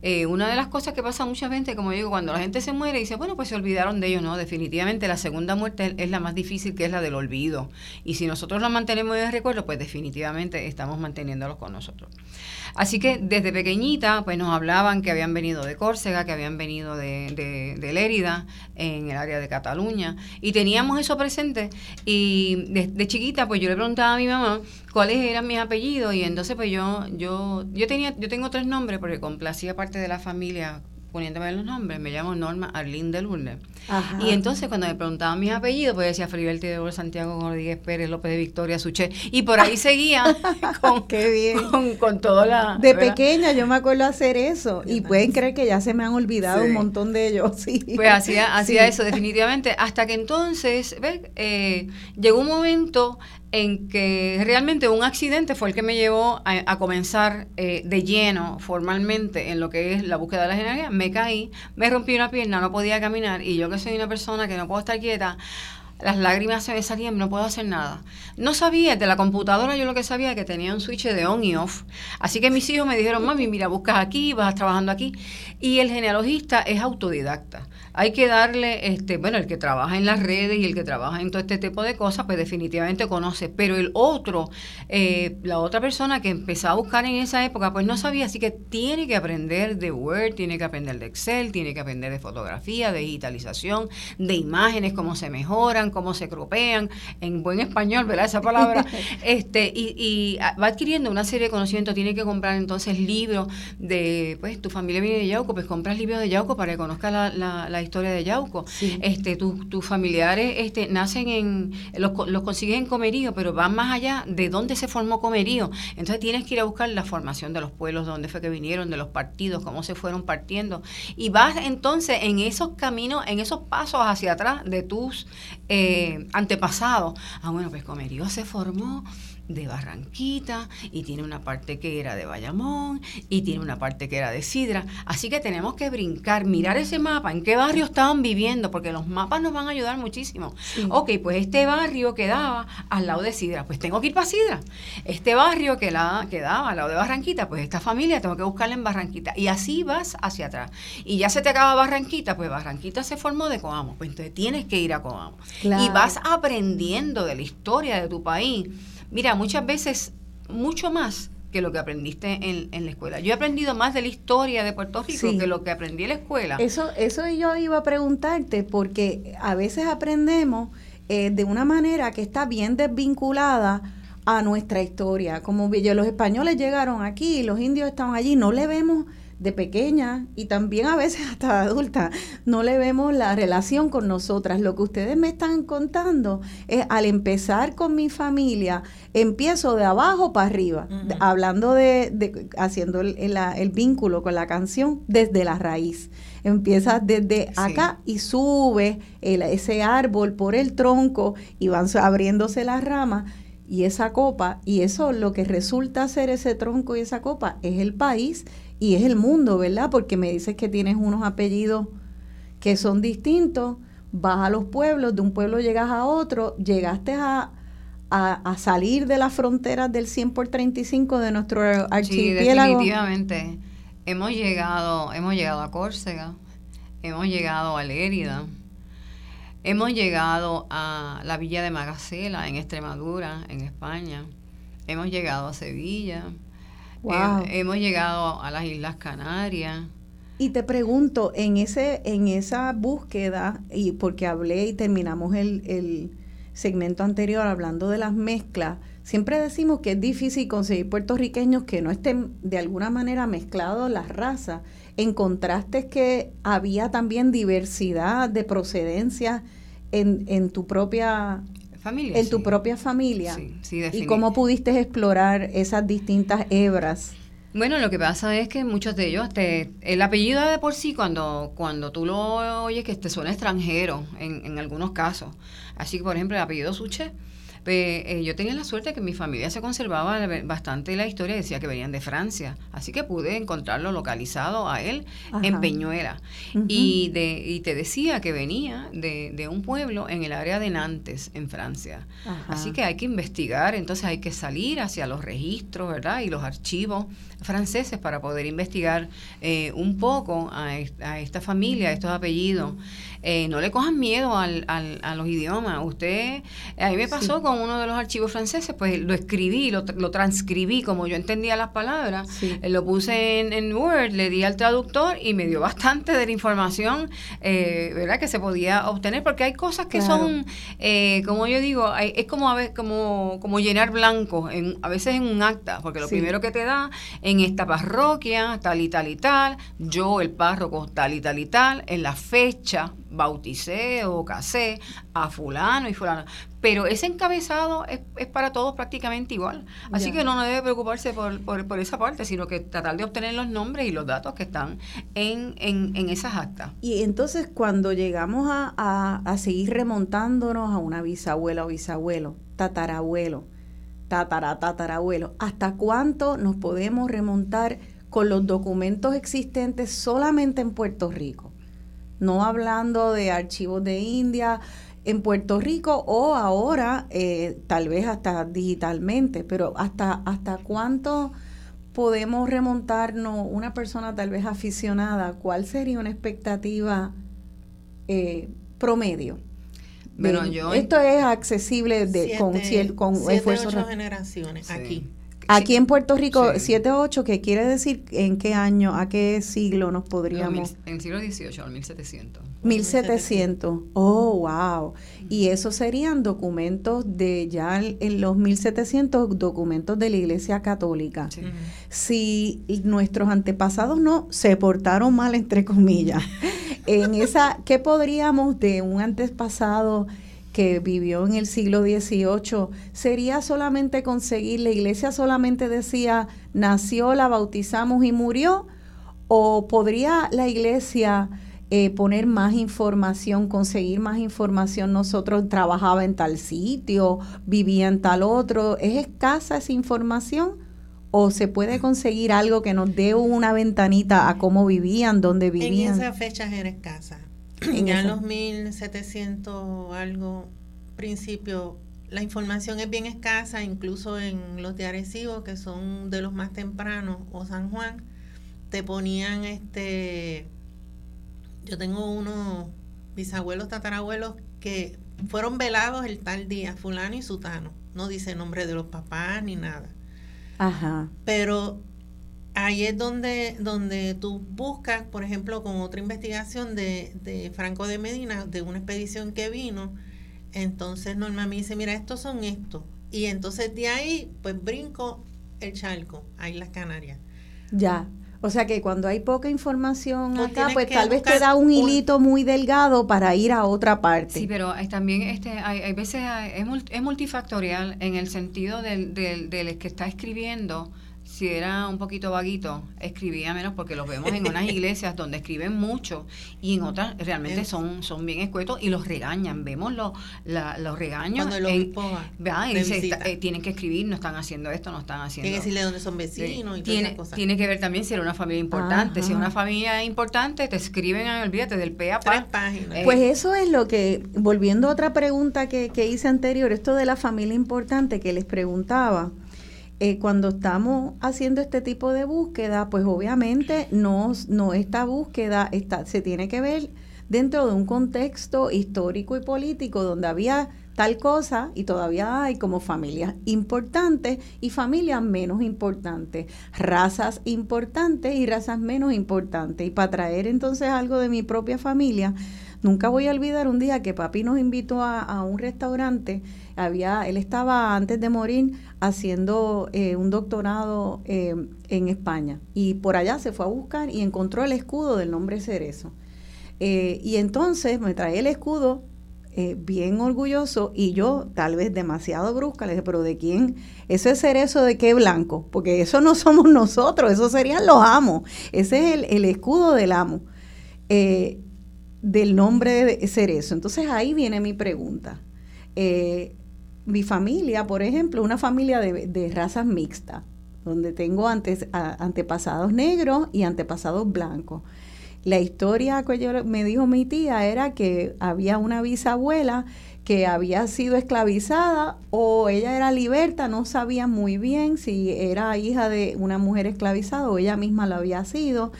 Eh, una de las cosas que pasa muchas veces, como digo, cuando la gente se muere, dice, bueno, pues se olvidaron de ellos, no, definitivamente la segunda muerte es la más difícil, que es la del olvido. Y si nosotros la mantenemos en el recuerdo, pues definitivamente estamos manteniéndolos con nosotros. Así que desde pequeñita, pues nos hablaban que habían venido de Córcega, que habían venido de, de, Lérida, en el área de Cataluña, y teníamos eso presente. Y de, chiquita, pues yo le preguntaba a mi mamá cuáles eran mis apellidos, y entonces pues yo, yo, yo tenía, yo tengo tres nombres porque complacía parte de la familia poniéndome los nombres, me llamo Norma Arlene de Lourdes. Y entonces cuando me preguntaban mis apellidos, pues decía Feliberti de Santiago Rodríguez Pérez, López de Victoria, Suché, y por ahí seguía con, Qué bien. con, con toda la... De pequeña yo me acuerdo hacer eso, y pueden creer que ya se me han olvidado un montón de ellos, sí. Pues hacía, hacía eso definitivamente, hasta que entonces, ¿ves? Eh, llegó un momento en que realmente un accidente fue el que me llevó a, comenzar eh, de lleno formalmente en lo que es la búsqueda de la genealogía. Me caí, me rompí una pierna, no podía caminar y yo que soy una persona que no puedo estar quieta, las lágrimas se me salían, no puedo hacer nada. No sabía, de la computadora yo lo que sabía que tenía un switch de on y off. Así que mis hijos me dijeron, mami, mira, buscas aquí, vas trabajando aquí. Y el genealogista es autodidacta. Hay que darle, este, bueno, el que trabaja en las redes y el que trabaja en todo este tipo de cosas, pues definitivamente conoce, pero el otro, eh, la otra persona que empezó a buscar en esa época, pues no sabía, así que tiene que aprender de Word, tiene que aprender de Excel, tiene que aprender de fotografía, de digitalización, de imágenes, cómo se mejoran, cómo se cropean, en buen español, ¿verdad? Esa palabra, este, y, y va adquiriendo una serie de conocimientos, tiene que comprar entonces libros de, pues tu familia viene de Yauco, pues compras libros de Yauco para que conozca la, la historia de Yauco. Este, tus familiares este, nacen en, los, los consigues en Comerío, pero van más allá de dónde se formó Comerío. Entonces tienes que ir a buscar la formación de los pueblos, de dónde fue que vinieron, de los partidos, cómo se fueron partiendo. Y vas entonces en esos caminos, en esos pasos hacia atrás de tus eh, antepasados. Ah, bueno, pues Comerío se formó de Barranquita y tiene una parte que era de Bayamón y tiene una parte que era de Sidra. Así que tenemos que brincar, mirar ese mapa, en qué barrio estaban viviendo, porque los mapas nos van a ayudar muchísimo. Ok, pues este barrio quedaba al lado de Sidra, pues tengo que ir para Sidra. Este barrio que la, quedaba al lado de Barranquita, pues esta familia tengo que buscarla en Barranquita. Y así vas hacia atrás. Y ya se te acaba Barranquita, pues Barranquita se formó de Coamo, pues entonces tienes que ir a Coamo. Y vas aprendiendo de la historia de tu país Mira, muchas veces mucho más que lo que aprendiste en, la escuela. Yo he aprendido más de la historia de Puerto Rico que lo que aprendí en la escuela. Eso, eso yo iba a preguntarte, porque a veces aprendemos eh, de una manera que está bien desvinculada a nuestra historia. Como los españoles llegaron aquí, los indios estaban allí, no le vemos de pequeña y también a veces hasta adulta, no le vemos la relación con nosotras. Lo que ustedes me están contando es al empezar con mi familia, empiezo de abajo para arriba, hablando de, haciendo el, el, vínculo con la canción desde la raíz. Empieza desde acá y sube ese árbol por el tronco y van abriéndose las ramas y esa copa, y eso lo que resulta ser ese tronco y esa copa es el país y es el mundo, ¿verdad? Porque me dices que tienes unos apellidos que son distintos, vas a los pueblos, de un pueblo llegas a otro, llegaste a, a, salir de las fronteras del 100 por 35 de nuestro archipiélago. Sí, definitivamente. Hemos llegado, hemos llegado a Córcega, hemos llegado a Lérida, hemos llegado a la villa de Magacela en Extremadura, en España, hemos llegado a Sevilla, hemos llegado a las Islas Canarias. Y te pregunto, en ese, en esa búsqueda, y porque hablé y terminamos el, el segmento anterior hablando de las mezclas, siempre decimos que es difícil conseguir puertorriqueños que no estén de alguna manera mezclados las razas. Encontraste que había también diversidad de procedencia en, en tu propia familia. En tu propia familia. Sí, ¿Y cómo pudiste explorar esas distintas hebras? Bueno, lo que pasa es que muchos de ellos, te, el apellido de por sí, cuando, cuando tú lo oyes, que te suena extranjero en, en algunos casos. Así que, por ejemplo, el apellido Suche, eh, yo tenía la suerte que mi familia se conservaba bastante la historia, decía que venían de Francia, así que pude encontrarlo localizado a él en Peñuela. y, de, y te decía que venía de, de, un pueblo en el área de Nantes, en Francia. Así que hay que investigar, entonces hay que salir hacia los registros, ¿verdad? Y los archivos franceses para poder investigar eh, un poco a, a, esta familia, a estos apellidos. Eh, no le cojan miedo al, al, a los idiomas. Usted, a mí me pasó con uno de los archivos franceses, pues lo escribí, lo, lo transcribí como yo entendía las palabras, eh, lo puse en, Word, le di al traductor y me dio bastante de la información, eh, ¿verdad? Que se podía obtener, porque hay cosas que son, como yo digo, es como a veces, como, como llenar blanco, en, a veces en un acta, porque lo primero que te da en esta parroquia, tal y tal y tal, yo el párroco tal y tal y tal, en la fecha, bauticé o casé a fulano y fulano. Pero ese encabezado es, es para todos prácticamente igual. Así que no, no debe preocuparse por, por, esa parte, sino que tratar de obtener los nombres y los datos que están en, en, en esas actas. Y entonces cuando llegamos a, a, a seguir remontándonos a una bisabuela o bisabuelo, tatarabuelo, tatara, tatarabuelo, ¿hasta cuánto nos podemos remontar con los documentos existentes solamente en Puerto Rico? No hablando de archivos de India, en Puerto Rico o ahora eh, tal vez hasta digitalmente, pero hasta, hasta cuánto podemos remontarnos una persona tal vez aficionada, ¿cuál sería una expectativa eh, promedio? Bueno, yo esto es accesible de, con, con siete, esfuerzo. Ocho generaciones aquí. Aquí en Puerto Rico, 7-8, ¿qué quiere decir en qué año, a qué siglo nos podríamos...? En el siglo XVIII, al 1700. 1700. Oh, wow. Y esos serían documentos de ya en los 1700 documentos de la Iglesia Católica. Si nuestros antepasados no se portaron mal entre comillas, en esa ¿qué podríamos de un antepasado que vivió en el siglo XVIII, sería solamente conseguir, la iglesia solamente decía, nació, la bautizamos y murió, o podría la iglesia eh, poner más información, conseguir más información, nosotros trabajaba en tal sitio, vivía en tal otro, ¿es escasa esa información? ¿O se puede conseguir algo que nos dé una ventanita a cómo vivían, dónde vivían? En esas fechas era escasa ya en los 1700 algo principio la información es bien escasa, incluso en los de Arecibo, que son de los más tempranos, o San Juan, te ponían este, yo tengo unos bisabuelos, tatarabuelos que fueron velados el tal día, fulano y sutano, no dice nombre de los papás ni nada. Ajá. Pero ahí es donde, donde tú buscas, por ejemplo, con otra investigación de, de Franco de Medina, de una expedición que vino, entonces Norma me dice, mira, estos son estos. Y entonces de ahí, pues brinco el charco, ahí las Canarias. Ya. O sea que cuando hay poca información acá, pues tal vez te da un hilito muy delgado para ir a otra parte. Sí, pero también este, hay, hay veces es, multifactorial en el sentido del, del, del que está escribiendo si era un poquito vaguito, escribía menos porque los vemos en unas iglesias donde escriben mucho y en otras realmente son, son bien escuetos y los regañan. Vemos los, los regaños. Cuando eh, tienen que escribir, no están haciendo esto, no están haciendo. Tiene que decirle dónde son vecinos y tiene, cosas. Tiene que ver también si era una familia importante. Si es una familia importante, te escriben, olvídate del PA Tres páginas. pues eso es lo que, volviendo a otra pregunta que, que hice anterior, esto de la familia importante que les preguntaba. Eh, cuando estamos haciendo este tipo de búsqueda, pues obviamente no, esta búsqueda está, se tiene que ver dentro de un contexto histórico y político donde había tal cosa y todavía hay como familias importantes y familias menos importantes, razas importantes y razas menos importantes. Y para traer entonces algo de mi propia familia, nunca voy a olvidar un día que papi nos invitó a un restaurante había, él estaba antes de morir haciendo eh, un doctorado eh, en España y por allá se fue a buscar y encontró el escudo del nombre Cerezo. Eh, y entonces me trae el escudo bien orgulloso y yo tal vez demasiado brusca le dije, pero ¿de quién? ¿Ese es cerezo de qué blanco? Porque eso no somos nosotros, eso serían los amos. Ese es el, escudo del amo, del nombre de cerezo. Entonces ahí viene mi pregunta mi familia, por ejemplo, una familia de, razas mixtas, donde tengo antes, antepasados negros y antepasados blancos. La historia que me dijo mi tía era que había una bisabuela que había sido esclavizada o ella era liberta, no sabía muy bien si era hija de una mujer esclavizada o ella misma lo había sido,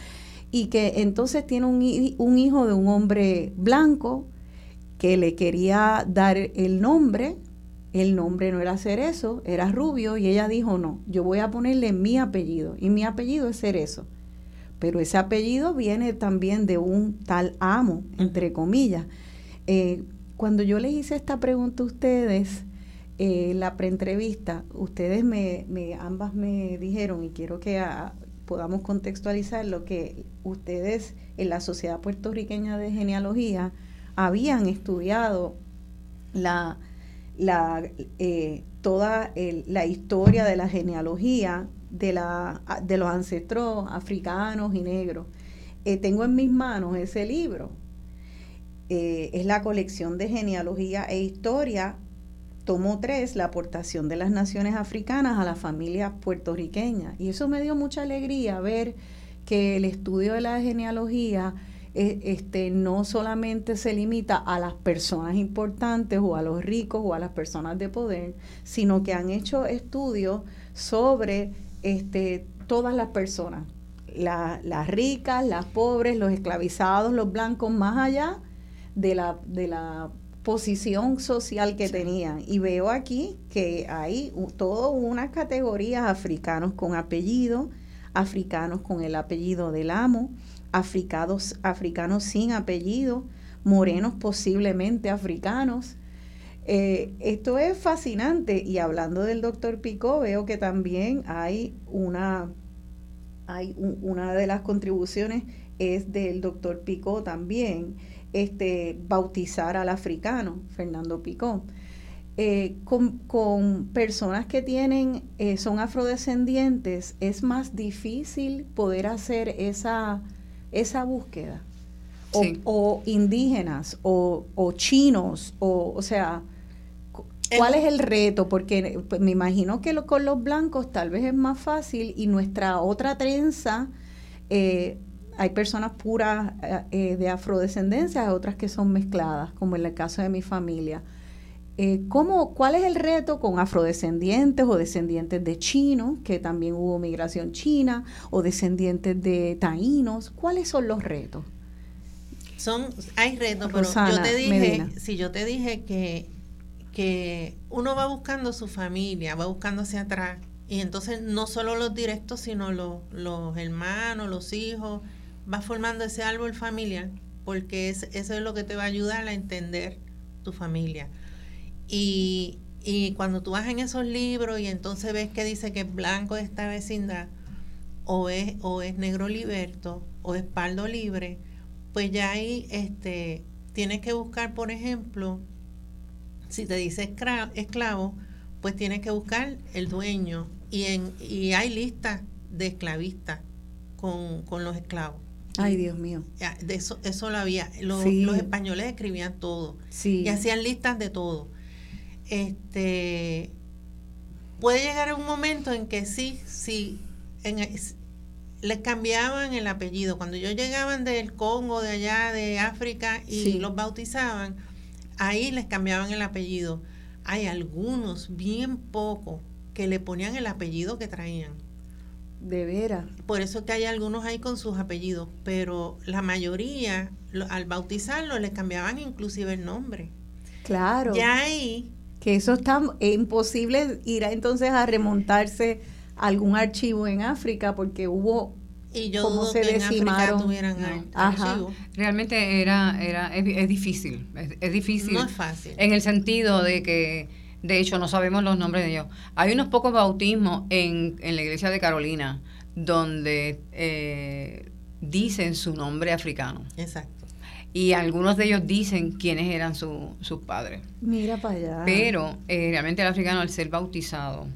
y que entonces tiene un, un hijo de un hombre blanco que le quería dar el nombre el nombre no era Cerezo, era Rubio, y ella dijo, no, yo voy a ponerle mi apellido, y mi apellido es Cerezo. Pero ese apellido viene también de un tal amo, entre comillas. Eh, cuando yo les hice esta pregunta a ustedes, eh, la preentrevista, ustedes me, me, ambas me dijeron, y quiero que ah, podamos contextualizar lo que ustedes en la Sociedad Puertorriqueña de Genealogía habían estudiado la la, eh, toda la historia de la genealogía de, la, de los ancestros africanos y negros. Eh, tengo en mis manos ese libro. Eh, es la colección de genealogía e historia, tomo 3, la aportación de las naciones africanas a la familia puertorriqueña. Y eso me dio mucha alegría ver que el estudio de la genealogía este, no solamente se limita a las personas importantes o a los ricos o a las personas de poder, sino que han hecho estudios sobre este, todas las personas, las ricas, las pobres, los esclavizados, los blancos, más allá de la, de la posición social que tenían. Y veo aquí que hay toda una categoría africanos con apellido, africanos con el apellido del amo, africanos, africanos sin apellido, morenos posiblemente africanos. Eh, esto es fascinante y hablando del doctor Picó veo que también hay una, hay una de las contribuciones es del doctor Picó también, este, bautizar al africano, Fernando Picó. Eh, con, personas que tienen, eh, son afrodescendientes, es más difícil poder hacer esa, esa búsqueda. O, indígenas, o, chinos, o, o sea, ¿cuál es el reto? Porque pues, me imagino que con los blancos tal vez es más fácil y nuestra otra trenza eh, hay personas puras eh, eh, de afrodescendencia, otras que son mezcladas, como en el caso de mi familia. Eh, ¿cómo, ¿Cuál es el reto con afrodescendientes o descendientes de chinos, que también hubo migración china, o descendientes de taínos? ¿Cuáles son los retos? Son, hay retos, pero yo te dije, si yo te dije que, que uno va buscando su familia, va buscando hacia atrás, y entonces no solo los directos, sino los, los hermanos, los hijos, vas formando ese árbol familiar, porque eso es lo que te va a ayudar a entender tu familia. Y, cuando tú vas en esos libros y entonces ves que dice que es blanco de esta vecindad, o es, o es negro liberto, o es pardo libre, pues ya ahí este, tienes que buscar, por ejemplo, si te dice esclavo, pues tienes que buscar el dueño. Y, en, y hay listas de esclavistas con, con los esclavos. Ay, Dios mío. De eso, eso lo había. Los, españoles escribían todo. Y hacían listas de todo. Este puede llegar un momento en que sí, sí, en, les cambiaban el apellido. Cuando ellos llegaban del Congo, de allá, de África, y los bautizaban, ahí les cambiaban el apellido. Hay algunos, bien pocos, que le ponían el apellido que traían. De veras. Por eso que hay algunos ahí con sus apellidos, pero la mayoría, al bautizarlo, les cambiaban inclusive el nombre. Claro. Ya ahí... Que eso está imposible ir entonces a remontarse a algún archivo en África porque hubo y yo como se que decimaron. tuvieran Realmente era, era es, difícil, es, es, difícil. No es fácil. En el sentido de que de hecho, no sabemos los nombres de ellos. Hay unos pocos bautismos en, en la iglesia de Carolina donde eh, dicen su nombre africano. Exacto. Y algunos de ellos dicen quiénes eran sus padres. Mira para allá. Pero eh, realmente el africano, al ser bautizado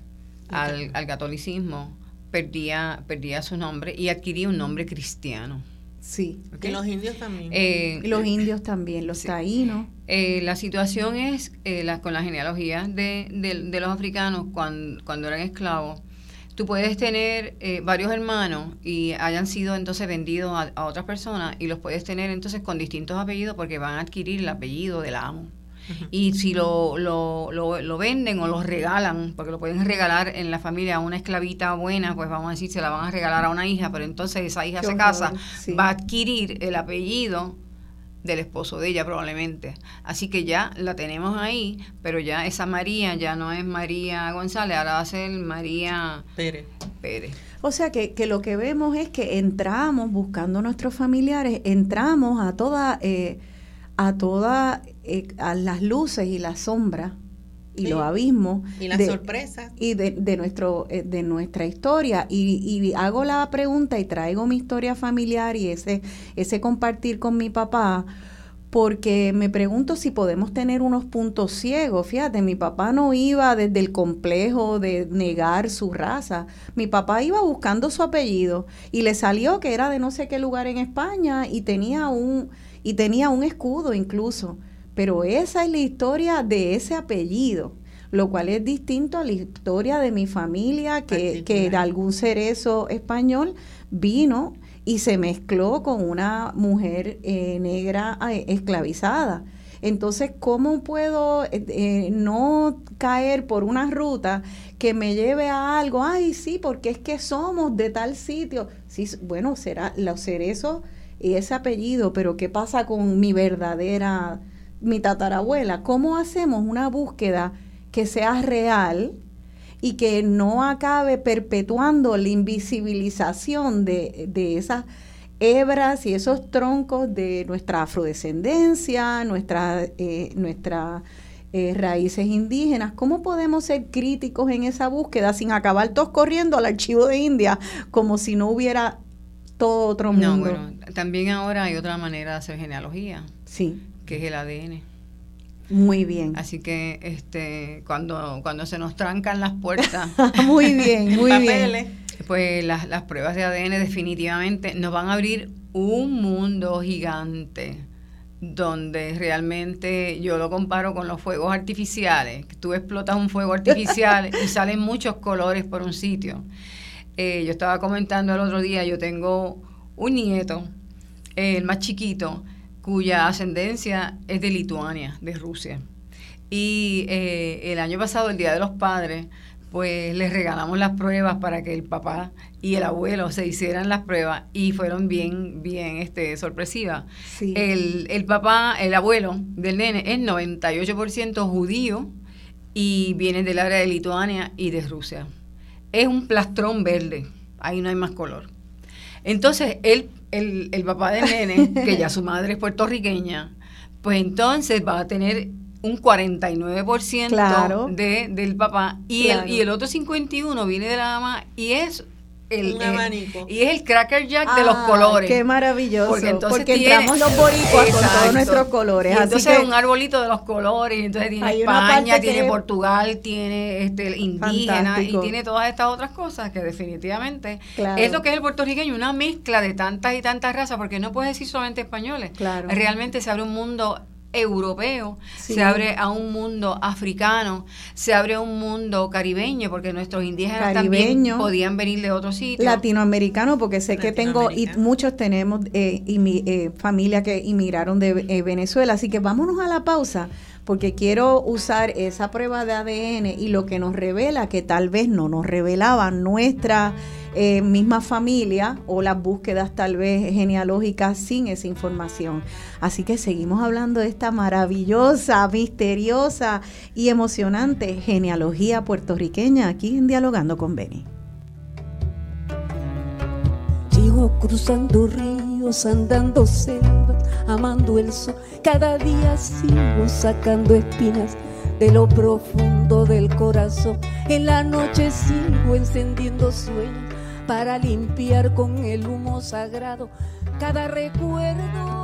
al, al catolicismo, perdía, perdía su nombre y adquiría un nombre cristiano. Sí. Que los indios también. Eh, los indios también, los taínos. Eh, la situación es eh, con la genealogía de, de, los africanos cuando, cuando, eran esclavos. Tú puedes tener varios hermanos y hayan sido entonces vendidos a, otras personas y los puedes tener entonces con distintos apellidos porque van a adquirir el apellido del amo. Y si lo, lo, lo, venden o lo regalan, porque lo pueden regalar en la familia a una esclavita buena, pues vamos a decir, se la van a regalar a una hija, pero entonces esa hija se casa, va a adquirir el apellido del esposo de ella probablemente. Así que ya la tenemos ahí, pero ya esa María ya no es María González, ahora va a ser María Pérez. Pérez. O sea que, que lo que vemos es que entramos buscando a nuestros familiares, entramos a toda... Eh, a todas eh, a las luces y las sombras y los abismos y las sorpresas y de, de nuestro eh, de nuestra historia y, y, hago la pregunta y traigo mi historia familiar y ese ese compartir con mi papá porque me pregunto si podemos tener unos puntos ciegos. Fíjate, mi papá no iba desde el complejo de negar su raza. Mi papá iba buscando su apellido y le salió que era de no sé qué lugar en España y tenía un y tenía un escudo incluso. Pero esa es la historia de ese apellido, lo cual es distinto a la historia de mi familia, que, que de algún cerezo español vino y se mezcló con una mujer eh, negra eh, esclavizada. Entonces, ¿cómo puedo eh, no caer por una ruta que me lleve a algo? Ay, sí, porque es que somos de tal sitio. Sí, bueno, será los cerezos y ese apellido, pero ¿qué pasa con mi verdadera, mi tatarabuela? ¿Cómo hacemos una búsqueda que sea real y que no acabe perpetuando la invisibilización de, de esas hebras y esos troncos de nuestra afrodescendencia, nuestra, eh, nuestra eh, raíces indígenas. ¿Cómo podemos ser críticos en esa búsqueda sin acabar todos corriendo al archivo de India como si no hubiera todo otro mundo? No, bueno, también ahora hay otra manera de hacer genealogía. Sí. Que es el ADN. Muy bien. Así que este cuando cuando se nos trancan las puertas. muy bien, muy bien. Pues las, las pruebas de ADN definitivamente nos van a abrir un mundo gigante donde realmente yo lo comparo con los fuegos artificiales. Tú explotas un fuego artificial y salen muchos colores por un sitio. Eh, yo estaba comentando el otro día, yo tengo un nieto, el más chiquito, cuya ascendencia es de Lituania, de Rusia. Y eh, el año pasado, el Día de los Padres, pues les regalamos las pruebas para que el papá y el abuelo se hicieran las pruebas y fueron bien, bien este, sorpresivas. El, el papá, el abuelo del nene es 98% judío y viene del área de Lituania y de Rusia. Es un plastrón verde, ahí no hay más color. Entonces, él, el, el papá del nene, que ya su madre es puertorriqueña, pues entonces va a tener un 49% de, del papá. Y, el, y el otro 51% viene de la mamá y es el, y es el cracker jack de los ah, colores. Qué maravilloso. Porque entonces entramos los boricuas con todos nuestros colores. entonces es un arbolito de los colores. Entonces tiene España, tiene Portugal, tiene este indígena y tiene todas estas otras cosas que definitivamente es lo que es el puertorriqueño, una mezcla de tantas y tantas razas, porque no puedes decir solamente españoles. Realmente se abre un mundo europeo, se abre a un mundo africano, se abre a un mundo caribeño, porque nuestros indígenas también podían venir de otros sitios. Latinoamericano, porque sé que tengo, y muchos tenemos eh, eh, familia que inmigraron de eh, Venezuela, así que vámonos a la pausa porque quiero usar esa prueba de ADN y lo que nos revela que tal vez no nos revelaba nuestra eh, misma familia o las búsquedas tal vez genealógicas sin esa información. Así que seguimos hablando de esta maravillosa, misteriosa y emocionante genealogía puertorriqueña aquí en Dialogando con Beni. Sigo cruzando ríos, andando selvas, amando el sol. Cada día sigo sacando espinas de lo profundo del corazón. En la noche sigo encendiendo sueños para limpiar con el humo sagrado cada recuerdo.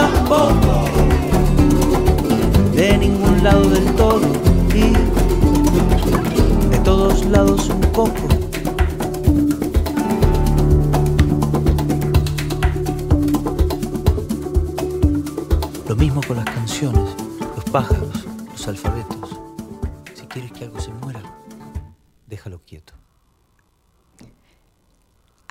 tampoco. De ningún lado del todo y de todos lados un poco. Lo mismo con las canciones, los pájaros, los alfabetos.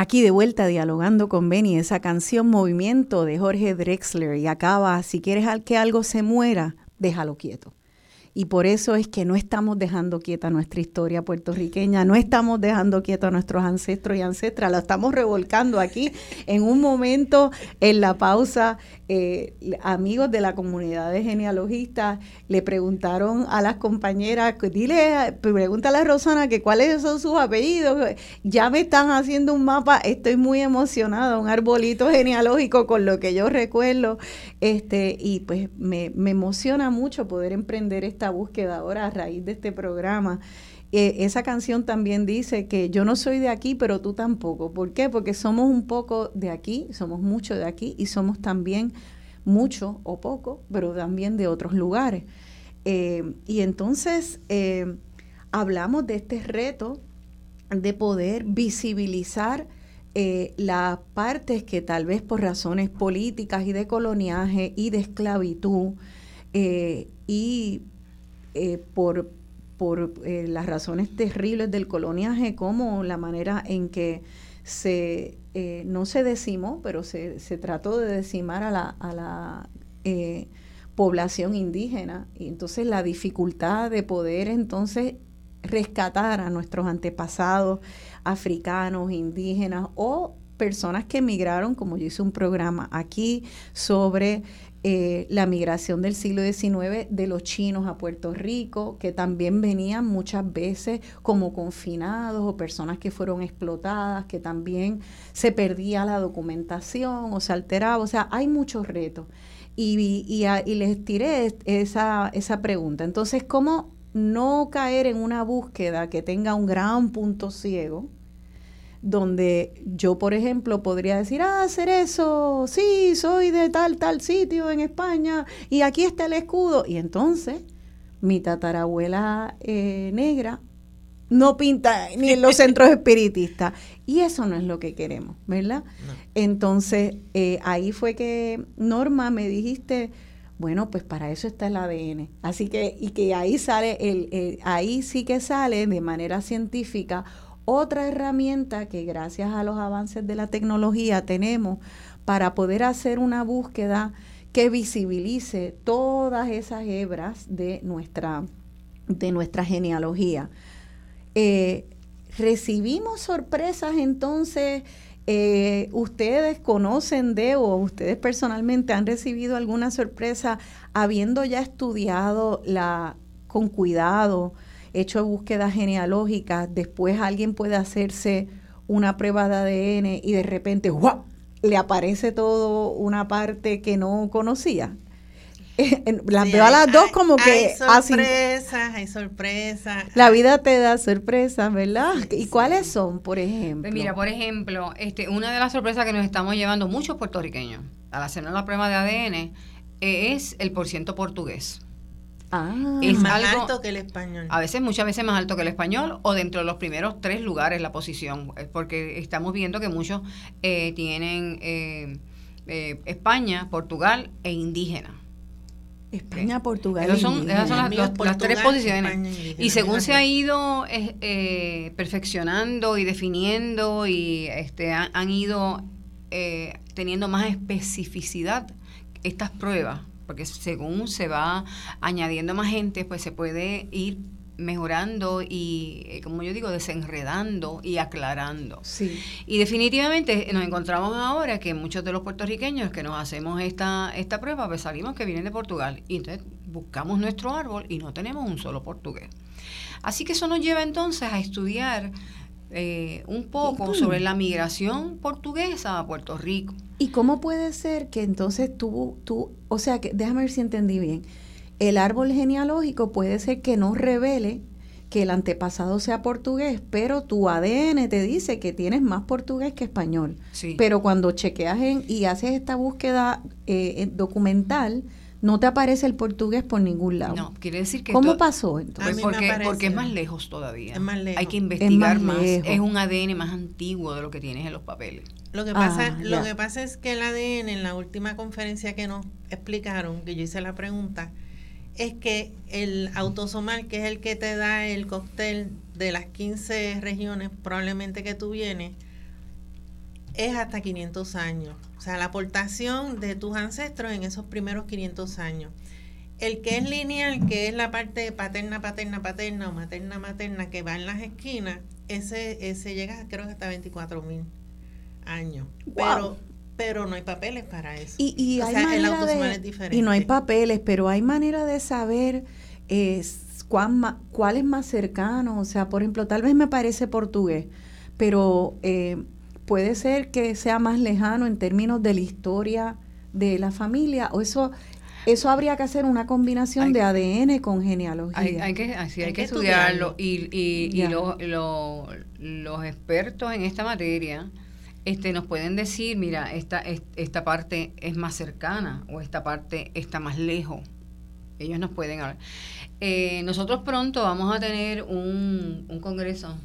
Aquí de vuelta dialogando con Benny, esa canción Movimiento de Jorge Drexler y acaba, si quieres que algo se muera, déjalo quieto. Y por eso es que no estamos dejando quieta nuestra historia puertorriqueña, no estamos dejando quieta a nuestros ancestros y ancestras, la estamos revolcando aquí en un momento, en la pausa, eh, amigos de la comunidad de genealogistas le preguntaron a las compañeras, dile, pregúntale a Rosana que cuáles son sus apellidos, ya me están haciendo un mapa, estoy muy emocionada, un arbolito genealógico con lo que yo recuerdo, este, y pues me, me emociona mucho poder emprender esta búsqueda ahora a raíz de este programa. Eh, esa canción también dice que yo no soy de aquí, pero tú tampoco. ¿Por qué? Porque somos un poco de aquí, somos mucho de aquí y somos también mucho o poco, pero también de otros lugares. Eh, y entonces eh, hablamos de este reto de poder visibilizar las partes que tal vez por razones políticas y de coloniaje y de esclavitud y por por eh, las razones terribles del coloniaje, como la manera en que se, eh, no se decimó, pero se, se, trató de decimar a la, a la eh, población indígena. Y entonces la dificultad de poder entonces rescatar a nuestros antepasados africanos, indígenas o personas que emigraron, como yo hice un programa aquí sobre eh, la migración del siglo XIX de los chinos a Puerto Rico, que también venían muchas veces como confinados o personas que fueron explotadas, que también se perdía la documentación o se alteraba. O sea, hay muchos retos. Y, y, y les tiré esa, esa pregunta. Entonces, ¿cómo no caer en una búsqueda que tenga un gran punto ciego? Donde yo, por ejemplo, podría decir, ah, hacer eso, sí, soy de tal, tal sitio en España y aquí está el escudo. Y entonces mi tatarabuela eh, negra no pinta ni en los centros espiritistas. Y eso no es lo que queremos, ¿verdad? Entonces, eh, ahí fue que, Norma, me dijiste, bueno, pues para eso está el ADN. Así que, y que ahí sale, el ahí sí que sale de manera científica otra herramienta que gracias a los avances de la tecnología tenemos para poder hacer una búsqueda que visibilice todas esas hebras de nuestra, de nuestra genealogía. Eh, recibimos sorpresas entonces, eh, ustedes conocen de o ustedes personalmente han recibido alguna sorpresa habiendo ya estudiado la, con cuidado hecho búsquedas genealógicas, después alguien puede hacerse una prueba de ADN y de repente, ¡guau! le aparece todo una parte que no conocía. las veo a las dos como que... Hay sorpresas, hay sorpresas. La vida te da sorpresas, ¿verdad? ¿Y cuáles son, por ejemplo? Pues mira, por ejemplo, este, una de las sorpresas que nos estamos llevando muchos puertorriqueños al hacernos la prueba de ADN eh, es el porciento portugués. Ah, es más alto que el español. A veces, muchas veces más alto que el español o dentro de los primeros tres lugares la posición, eh, porque estamos viendo que muchos eh, tienen España, Portugal e indígena. España, Portugal. esas son las, tres posiciones. Y según se ha ido eh, eh, perfeccionando y definiendo y este, han, ido eh, teniendo más especificidad estas pruebas, porque según se va añadiendo más gente, pues se puede ir mejorando y, eh, como yo digo, desenredando y aclarando. Sí. Y definitivamente nos encontramos ahora que muchos de los puertorriqueños que nos hacemos esta, esta prueba, pues salimos que vienen de Portugal. Y entonces buscamos nuestro árbol y no tenemos un solo portugués. Así que eso nos lleva entonces a estudiar eh, un poco sobre la migración portuguesa a Puerto Rico. ¿Y cómo puede ser que entonces tú, tú o sea, que déjame ver si entendí bien el árbol genealógico puede ser que no revele que el antepasado sea portugués, pero tu ADN te dice que tienes más portugués que español. Pero cuando chequeas y haces esta búsqueda eh, documental, no te aparece el portugués por ningún lado. No, quiere decir que... ¿Cómo pasó entonces? Porque, porque, es más lejos todavía. Es más lejos. Hay que investigar más. Es un ADN más antiguo de lo que tienes en los papeles. Lo que pasa, ah, lo que pasa es que el ADN en la última conferencia que nos explicaron, que yo hice la pregunta, es que el autosomal, que es el que te da el cóctel de las 15 regiones probablemente que tú vienes, es hasta 500 años. O sea, la aportación de tus ancestros en esos primeros 500 años. El que es lineal, que es la parte paterna, paterna, paterna o materna, materna, que va en las esquinas, ese, ese llega creo que hasta 24 mil años. Pero pero no hay papeles para eso. Y, hay el autosomal es diferente. Y no hay papeles, pero hay manera de saber eh, cuán cuál es más cercano. O sea, por ejemplo, tal vez me parece portugués, pero eh, puede ser que sea más lejano en términos de la historia de la familia, o eso eso habría que hacer una combinación de ADN con genealogía. Hay, que, así hay, que, estudiarlo. Y, y, los expertos en esta materia este, nos pueden decir, mira, esta, esta parte es más cercana o esta parte está más lejos. Ellos nos pueden hablar. Eh, nosotros pronto vamos a tener un, un congreso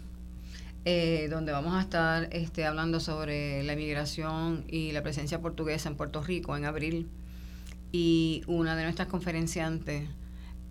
eh, donde vamos a estar este, hablando sobre la inmigración y la presencia portuguesa en Puerto Rico en abril. Y una de nuestras conferenciantes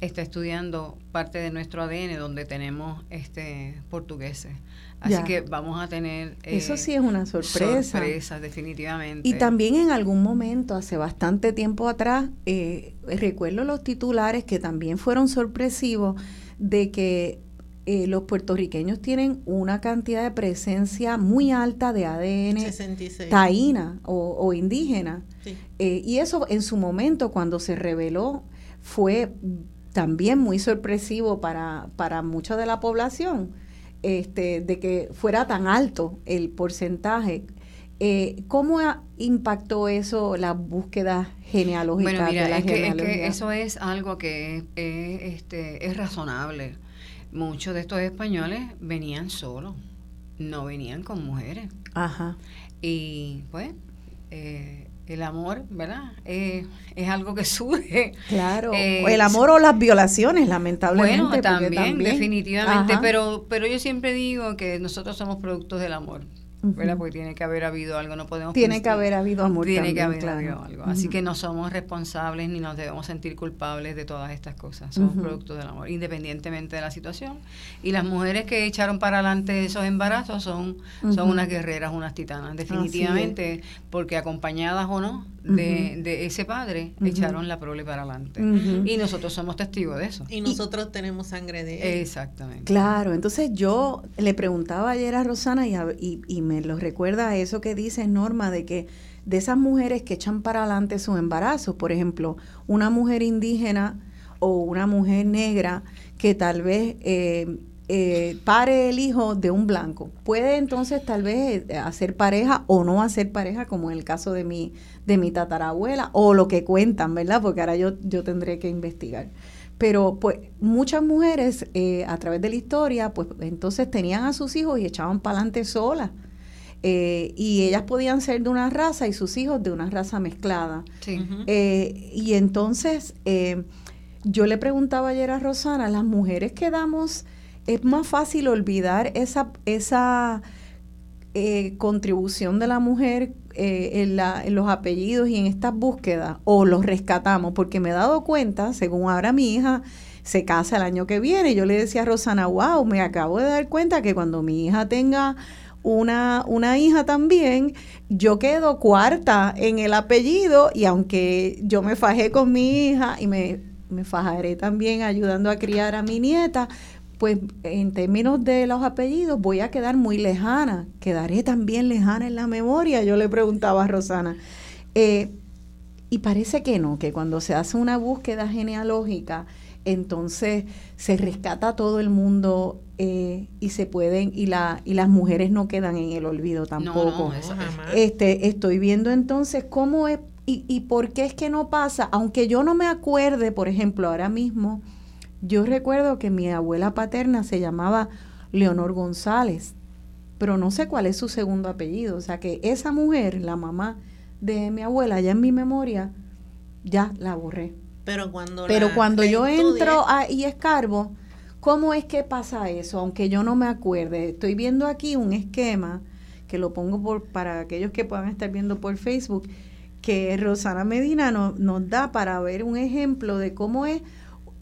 está estudiando parte de nuestro ADN donde tenemos este portugueses. Así que vamos a tener... Eso sí es una sorpresa. Sorpresa, definitivamente. Y también en algún momento, hace bastante tiempo atrás, eh, recuerdo los titulares que también fueron sorpresivos de que eh, los puertorriqueños tienen una cantidad de presencia muy alta de ADN taína o, indígena. Eh, y eso en su momento, cuando se reveló, fue también muy sorpresivo para, para mucha de la población este, de que fuera tan alto el porcentaje. Eh, ¿Cómo impactó eso la búsqueda genealógica bueno, mira, de la es que, eso es algo que es, este, es razonable. Muchos de estos españoles venían solos, no venían con mujeres. Ajá. Y pues eh, el amor, ¿verdad? Eh, es algo que surge. Claro. Eh, el amor o las violaciones, lamentablemente. Bueno, también, definitivamente. Pero, pero yo siempre digo que nosotros somos productos del amor. Porque tiene que haber habido algo, no podemos... Tiene que haber habido amor Tiene que haber habido algo. Así que no somos responsables ni nos debemos sentir culpables de todas estas cosas. Somos productos del amor, independientemente de la situación. Y las mujeres que echaron para adelante esos embarazos son, son unas guerreras, unas titanas, definitivamente, porque acompañadas o no de, de ese padre, echaron la prole para adelante. Y nosotros somos testigos de eso. Y nosotros tenemos sangre de él. Exactamente. Claro, entonces yo le preguntaba ayer a Rosana y, y, y me lo recuerda a eso que dice Norma de que de esas mujeres que echan para adelante su embarazo, por ejemplo, una mujer indígena o una mujer negra que tal vez eh, eh, pare el hijo de un blanco. Puede entonces tal vez eh, hacer pareja o no hacer pareja, como en el caso de mi, de mi tatarabuela, o lo que cuentan, ¿verdad? Porque ahora yo, yo tendré que investigar. Pero pues muchas mujeres eh, a través de la historia, pues entonces tenían a sus hijos y echaban para adelante solas. Y ellas podían ser de una raza y sus hijos de una raza mezclada. y entonces yo le preguntaba ayer a Rosana, las mujeres que damos es más fácil olvidar esa, esa eh, contribución de la mujer eh, en, la, en, los apellidos y en estas búsquedas, o los rescatamos, porque me he dado cuenta, según ahora mi hija se casa el año que viene, yo le decía a Rosana, wow, me acabo de dar cuenta que cuando mi hija tenga una, una hija también, yo quedo cuarta en el apellido y aunque yo me fajé con mi hija y me, me fajaré también ayudando a criar a mi nieta, pues en términos de los apellidos voy a quedar muy lejana, quedaré también lejana en la memoria, yo le preguntaba a Rosana. Eh, y parece que no, que cuando se hace una búsqueda genealógica, entonces se rescata a todo el mundo eh, y se pueden, y, la, y las mujeres no quedan en el olvido tampoco. este, estoy viendo entonces cómo es y, y por qué es que no pasa, aunque yo no me acuerde, por ejemplo, ahora mismo, yo recuerdo que mi abuela paterna se llamaba Leonor González, pero no sé cuál es su segundo apellido. O sea que esa mujer, la mamá de mi abuela, ya en mi memoria, ya la borré. Pero cuando, pero cuando yo entro y escarbo, ¿cómo es que pasa eso? Aunque yo no me acuerde. Estoy viendo aquí un esquema que lo pongo por, para aquellos que puedan estar viendo por Facebook, que Rosana Medina nos da para ver un ejemplo de cómo es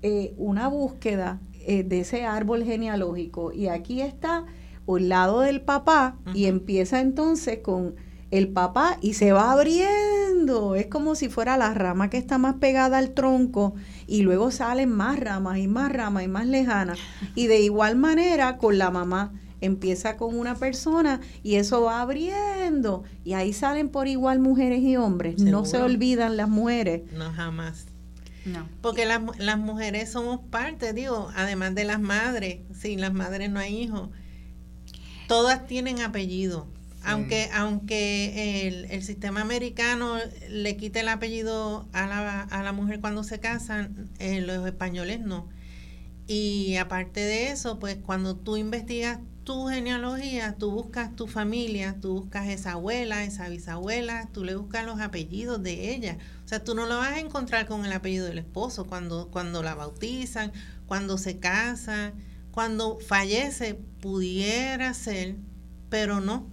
eh, una búsqueda eh, de ese árbol genealógico y aquí está un lado del papá y empieza entonces con el papá y se va abriendo. Es como si fuera la rama que está más pegada al tronco y luego salen más ramas y más ramas y más lejanas. Y de igual manera con la mamá empieza con una persona y eso va abriendo y ahí salen por igual mujeres y hombres. No se olvidan las mujeres. No, jamás. Porque las, las mujeres somos parte, digo, además de las madres, sin las madres no hay hijos. Todas tienen apellido. Aunque, aunque el, el, sistema americano le quite el apellido a la, a la mujer cuando se casan, eh, los españoles no. Y aparte de eso, pues cuando tú investigas tu genealogía, tú buscas tu familia, tú buscas esa abuela, esa bisabuela, tú le buscas los apellidos de ella. O sea, tú no lo vas a encontrar con el apellido del esposo cuando, cuando la bautizan, cuando se casa, cuando fallece, pudiera ser, pero no.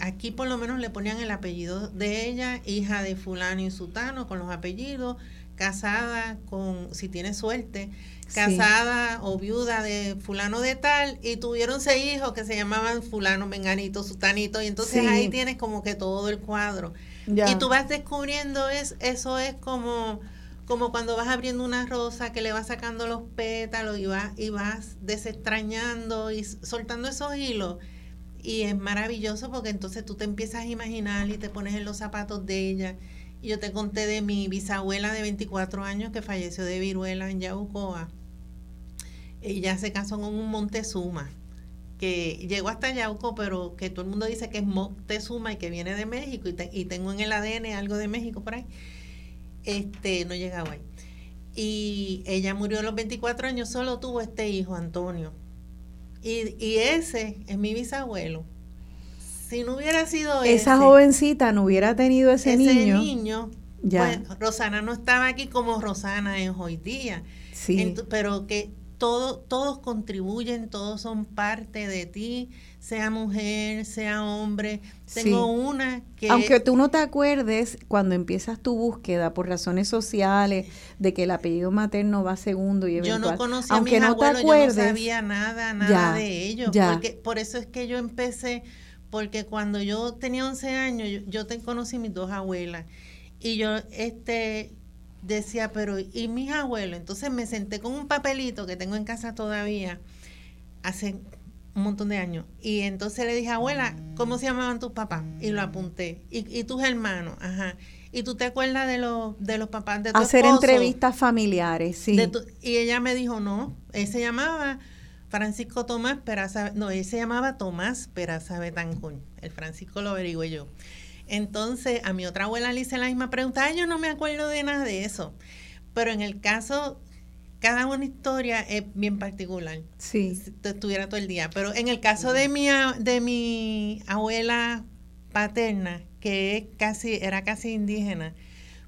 Aquí por lo menos le ponían el apellido de ella, hija de fulano y sutano, con los apellidos, casada con, si tiene suerte, casada o viuda de fulano de tal y tuvieron seis hijos que se llamaban fulano, menganito, sutanito y entonces ahí tienes como que todo el cuadro. Y tú vas descubriendo es, eso es como como cuando vas abriendo una rosa que le vas sacando los pétalos y vas y vas desestrañando y soltando esos hilos y es maravilloso porque entonces tú te empiezas a imaginar y te pones en los zapatos de ella. Y yo te conté de mi bisabuela de 24 años que falleció de viruela en Yaucoa ella se casó con un Montezuma, que llegó hasta Yauco, pero que todo el mundo dice que es Montezuma y que viene de México, y, tengo en el ADN algo de México por ahí. Este, no llegaba ahí. Y ella murió a los 24 años, solo tuvo este hijo, Antonio. Y, y ese es mi bisabuelo. Si no hubiera sido esa jovencita no hubiera tenido ese, niño, niño ya. Pues, Rosana no estaba aquí como Rosana es hoy día. Sí. pero que todo, todos contribuyen, todos son parte de ti, sea mujer, sea hombre. Tengo una que... Aunque tú no te acuerdes, cuando empiezas tu búsqueda por razones sociales, de que el apellido materno va segundo y eventual, Yo no conocía aunque a mis no te acuerdes, yo no sabía nada, nada de ellos. Porque, por eso es que yo empecé, porque cuando yo tenía 11 años, yo, yo te conocí mis dos abuelas. Y yo, este, decía, pero ¿y mis abuelos? Entonces me senté con un papelito que tengo en casa todavía hace un montón de años. Y entonces le dije, abuela, ¿cómo se llamaban tus papás? Y lo apunté. ¿Y, tus hermanos? Ajá. ¿Y tú te acuerdas de los, de los papás de tu Hacer entrevistas familiares, sí. y ella me dijo, no, él se llamaba Francisco Tomás Peraza, no, él se llamaba Tomás Peraza Betancún, el Francisco lo averigué yo. Entonces, a mi otra abuela le hice la misma pregunta, yo no me acuerdo de nada de eso. Pero en el caso, cada una historia es bien particular. Sí. Si estuviera todo el día. Pero en el caso de mi, de mi abuela paterna, que casi, era casi indígena,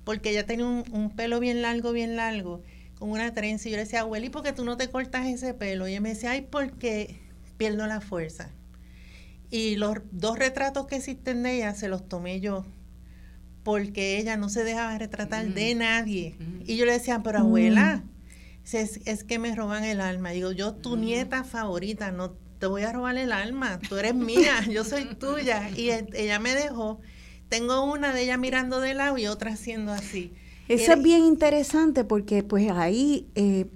porque ella tenía un, un pelo bien largo, bien largo, con una trenza. Y yo le decía, abuela, ¿y por qué tú no te cortas ese pelo? Y ella me decía, ay, porque pierdo la fuerza. Y los dos retratos que existen de ella se los tomé yo, porque ella no se dejaba retratar de nadie. Y yo le decía, pero abuela, es, es, que me roban el alma. Digo, yo tu nieta favorita, no te voy a robar el alma, tú eres mía, yo soy tuya. Y ella me dejó. Tengo una de ella mirando de lado y otra haciendo así. Eso es bien interesante porque pues ahí, eh,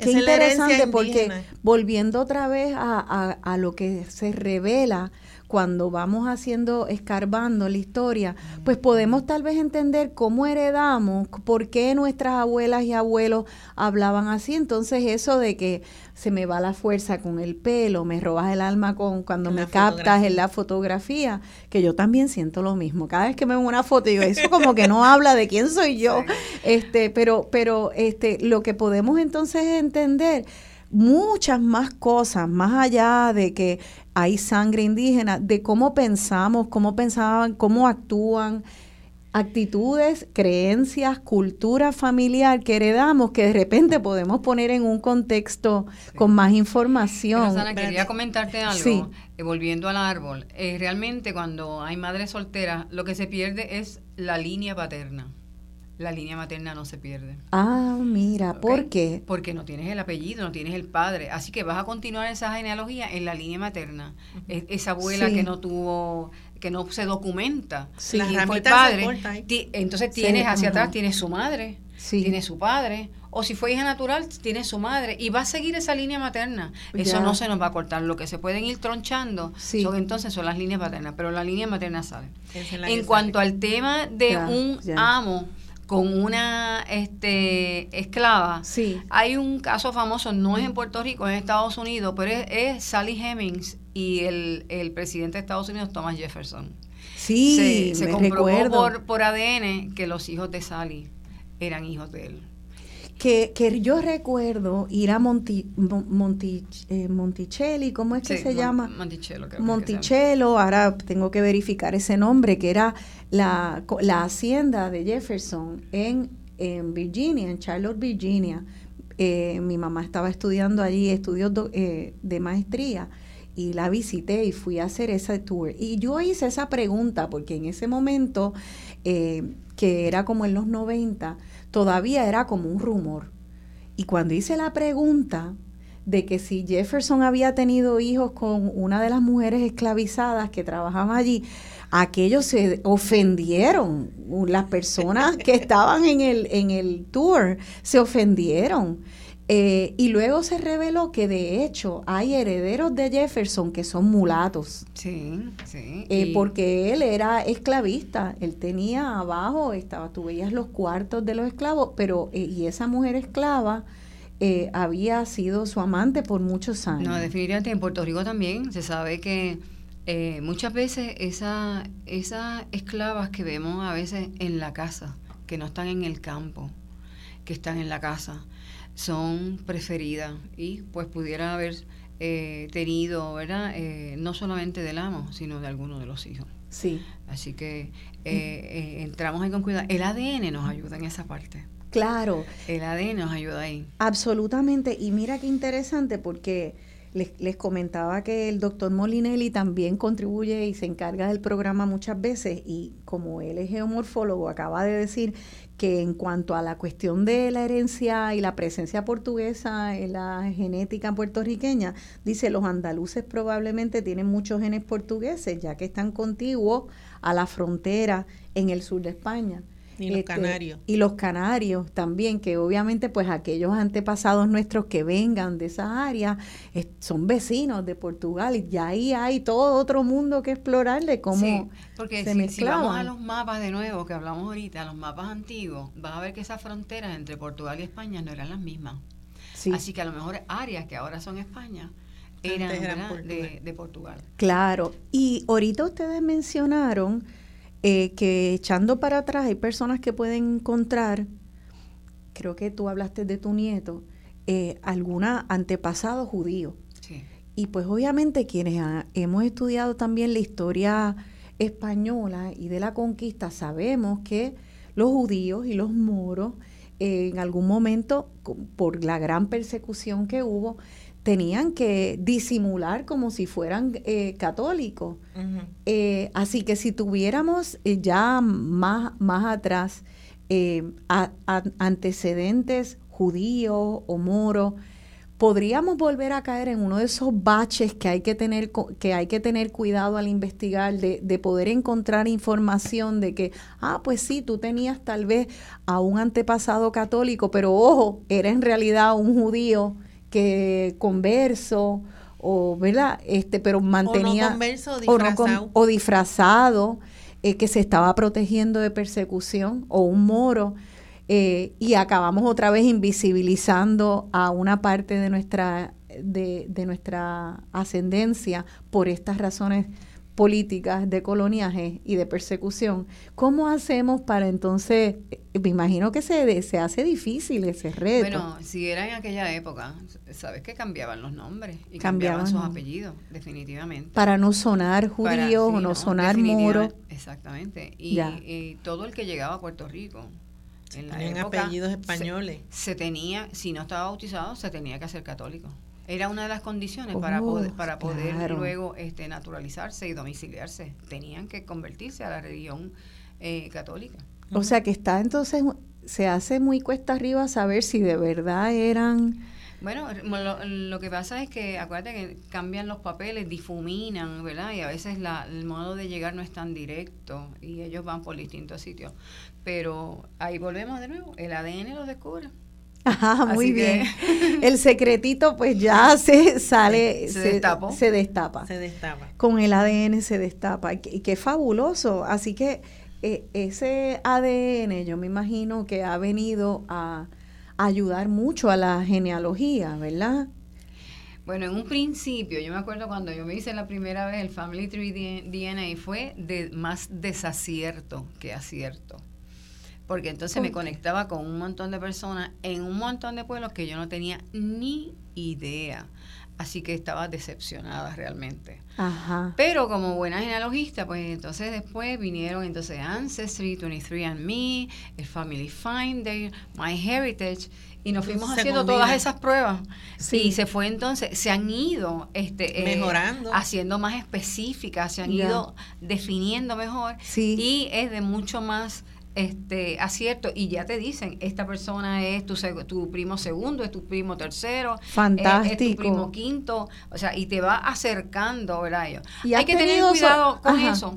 qué interesante porque volviendo otra vez a, a, a, lo que se revela cuando vamos haciendo, escarbando la historia, pues podemos tal vez entender cómo heredamos, por qué nuestras abuelas y abuelos hablaban así. Entonces eso de que se me va la fuerza con el pelo, me robas el alma con cuando me captas en la fotografía, que yo también siento lo mismo. Cada vez que me veo una foto digo, eso como que no habla de quién soy yo. Este, pero pero este lo que podemos entonces entender muchas más cosas, más allá de que hay sangre indígena, de cómo pensamos, cómo pensaban, cómo actúan, actitudes, creencias, cultura familiar que heredamos que de repente podemos poner en un contexto con más información. quería comentarte algo, eh, volviendo al árbol. Eh, realmente cuando hay madres solteras, lo que se pierde es la línea paterna la línea materna no se pierde. Ah, mira, ¿por qué? Porque no tienes el apellido, no tienes el padre. Así que vas a continuar esa genealogía en la línea materna. esa abuela que no tuvo, que no se documenta. Sí. La fue padre. entonces tienes hacia atrás, tienes su madre, tiene su padre. O si fue hija natural, tiene su madre. Y va a seguir esa línea materna. Eso no se nos va a cortar. Lo que se pueden ir tronchando son entonces son las líneas paternas. Pero la línea materna sale. en cuanto al tema de un amo con una este, esclava. Sí. Hay un caso famoso, no es en Puerto Rico, es en Estados Unidos, pero es, Sally Hemings y el, el, presidente de Estados Unidos, Thomas Jefferson. Sí, se, se comprobó por, por ADN que los hijos de Sally eran hijos de él que, que yo recuerdo ir a Monti, Monti, eh, Monticelli, ¿cómo es que se llama? Monticello. Creo Monticello, ahora tengo que verificar ese nombre, que era la, la hacienda de Jefferson en, en Virginia, en Charlotte, Virginia. Eh, mi mamá estaba estudiando allí estudios eh, de maestría y la visité y fui a hacer ese tour. Y yo hice esa pregunta porque en ese momento, que era como en los 90, todavía era como un rumor. Y cuando hice la pregunta de que si Jefferson había tenido hijos con una de las mujeres esclavizadas que trabajaban allí, aquellos se ofendieron. Las personas que estaban en el, en el tour se ofendieron. Eh, y luego se reveló que de hecho hay herederos de Jefferson que son mulatos. Sí, sí. Eh, porque él era esclavista, él tenía abajo, estaba, tú veías los cuartos de los esclavos, pero eh, y esa mujer esclava había sido su amante por muchos años. No, definitivamente en Puerto Rico también se sabe que muchas veces esa, esas esclavas que vemos a veces en la casa, que no están en el campo, que están en la casa, son preferidas y pues pudiera haber eh, tenido, ¿verdad? Eh, no solamente del amo, sino de alguno de los hijos. Sí. Así que eh, entramos ahí con cuidado. El ADN nos ayuda en esa parte. Claro. El ADN nos ayuda ahí. Absolutamente. Y mira qué interesante porque les, les comentaba que el doctor Molinelli también contribuye y se encarga del programa muchas veces y como él es geomorfólogo, acaba de decir que en cuanto a la cuestión de la herencia y la presencia portuguesa en la genética puertorriqueña, dice los andaluces probablemente tienen muchos genes portugueses, ya que están contiguos a la frontera en el sur de España. Y los este, canarios. Y los canarios también, que obviamente pues aquellos antepasados nuestros que vengan de esa área son vecinos de Portugal y ya ahí hay todo otro mundo que explorar de cómo sí, porque si, si, vamos a los mapas de nuevo que hablamos ahorita, los mapas antiguos, vas a ver que esas fronteras entre Portugal y España no eran las mismas. Así que a lo mejor áreas que ahora son España eran, De, Portugal. Claro, y ahorita ustedes mencionaron eh, que echando para atrás hay personas que pueden encontrar, creo que tú hablaste de tu nieto, eh, alguna antepasado judío. Y pues obviamente quienes hemos estudiado también la historia española y de la conquista, sabemos que los judíos y los moros en algún momento, por la gran persecución que hubo, tenían que disimular como si fueran eh, católicos. Eh, así que si tuviéramos eh, ya más, más atrás antecedentes judíos o moros, podríamos volver a caer en uno de esos baches que hay que tener, que hay que tener cuidado al investigar, de, de, poder encontrar información de que, ah, pues sí, tú tenías tal vez a un antepasado católico, pero ojo, era en realidad un judío que converso, o, ¿verdad? Este, pero mantenía... O converso, disfrazado. O, disfrazado, eh, que se estaba protegiendo de persecución, o un moro eh, y acabamos otra vez invisibilizando a una parte de nuestra, de, de nuestra ascendencia por estas razones políticas de coloniaje y de persecución, ¿cómo hacemos para entonces, me imagino que se, se hace difícil ese reto? Bueno, si era en aquella época, sabes que cambiaban los nombres y cambiaban, sus apellidos, definitivamente. Para no sonar judío o no, sonar moro. Exactamente. y, todo el que llegaba a Puerto Rico en la época, apellidos españoles. Se, tenía, si no estaba bautizado, se tenía que hacer católico. Era una de las condiciones para oh, poder, para poder luego este, naturalizarse y domiciliarse. Tenían que convertirse a la religión eh, católica. O sea que está entonces, se hace muy cuesta arriba saber si de verdad eran... Bueno, lo, que pasa es que acuérdate que cambian los papeles, difuminan, ¿verdad? Y a veces la, el modo de llegar no es tan directo y ellos van por distintos sitios. Pero ahí volvemos de nuevo, el ADN lo descubre. Ajá, muy bien. El secretito pues ya se sale, se, se, destapa. Se destapa. Con el ADN se destapa. Y qué fabuloso. Así que eh, ese ADN yo me imagino que ha venido a ayudar mucho a la genealogía, ¿verdad? Bueno, en un principio, yo me acuerdo cuando yo me hice la primera vez el Family Tree DNA, fue de más desacierto que acierto porque entonces me conectaba con un montón de personas en un montón de pueblos que yo no tenía ni idea. Así que estaba decepcionada realmente. Ajá. Pero como buena genealogista, pues entonces después vinieron entonces Ancestry, 23andMe, el Family Finder, My Heritage, y nos fuimos haciendo todas esas pruebas. Y se fue entonces, se han ido este, eh, mejorando, haciendo más específicas, se han ido definiendo mejor. Sí. Y es de mucho más este acierto y ya te dicen esta persona es tu, tu primo segundo es tu primo tercero fantástico es, tu primo quinto o sea y te va acercando verdad y hay que tener cuidado con eso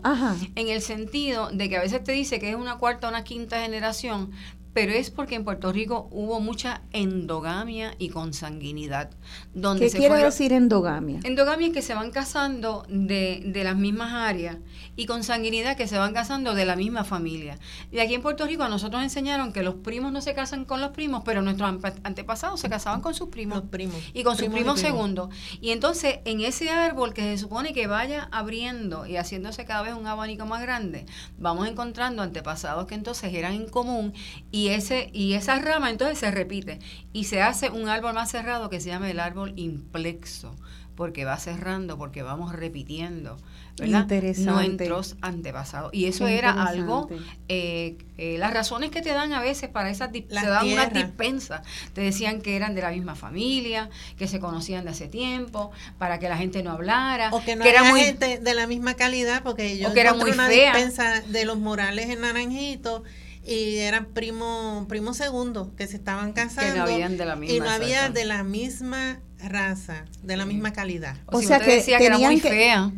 en el sentido de que a veces te dice que es una cuarta o una quinta generación pero es porque en Puerto Rico hubo mucha endogamia y consanguinidad. Donde ¿Qué quiere decir endogamia? Endogamia es que se van casando de, de, las mismas áreas y consanguinidad que se van casando de la misma familia. Y aquí en Puerto Rico a nosotros nos enseñaron que los primos no se casan con los primos, pero nuestros antepasados se casaban con sus primos. primos. Y con sus primos segundos. Y entonces en ese árbol que se supone que vaya abriendo y haciéndose cada vez un abanico más grande, vamos encontrando antepasados que entonces eran en común y y, ese, y esa rama entonces se repite y se hace un árbol más cerrado que se llama el árbol implexo, porque va cerrando, porque vamos repitiendo. ¿verdad? Interesante. Nuestros antepasados. Y eso era algo, eh, eh, las razones que te dan a veces para esas, te dan unas dispensas, te decían que eran de la misma familia, que se conocían de hace tiempo, para que la gente no hablara. O que no era muy, gente de la misma calidad, porque yo que era muy una dispensa de los Morales en Naranjito y eran primo primo segundo que se estaban casando no habían de la misma y no había de la misma raza de la misma calidad o, sea que decía que era muy fea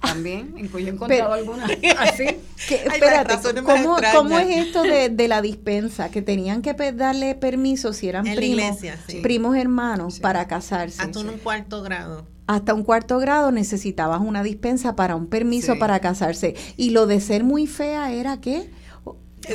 también, en cuyo he encontrado alguna así. espérate, ¿cómo, ¿cómo, es esto de, de, la dispensa? Que tenían que darle permiso si eran primos, primos hermanos para casarse. Hasta un cuarto grado. Hasta un cuarto grado necesitabas una dispensa para un permiso para casarse. Y lo de ser muy fea era qué?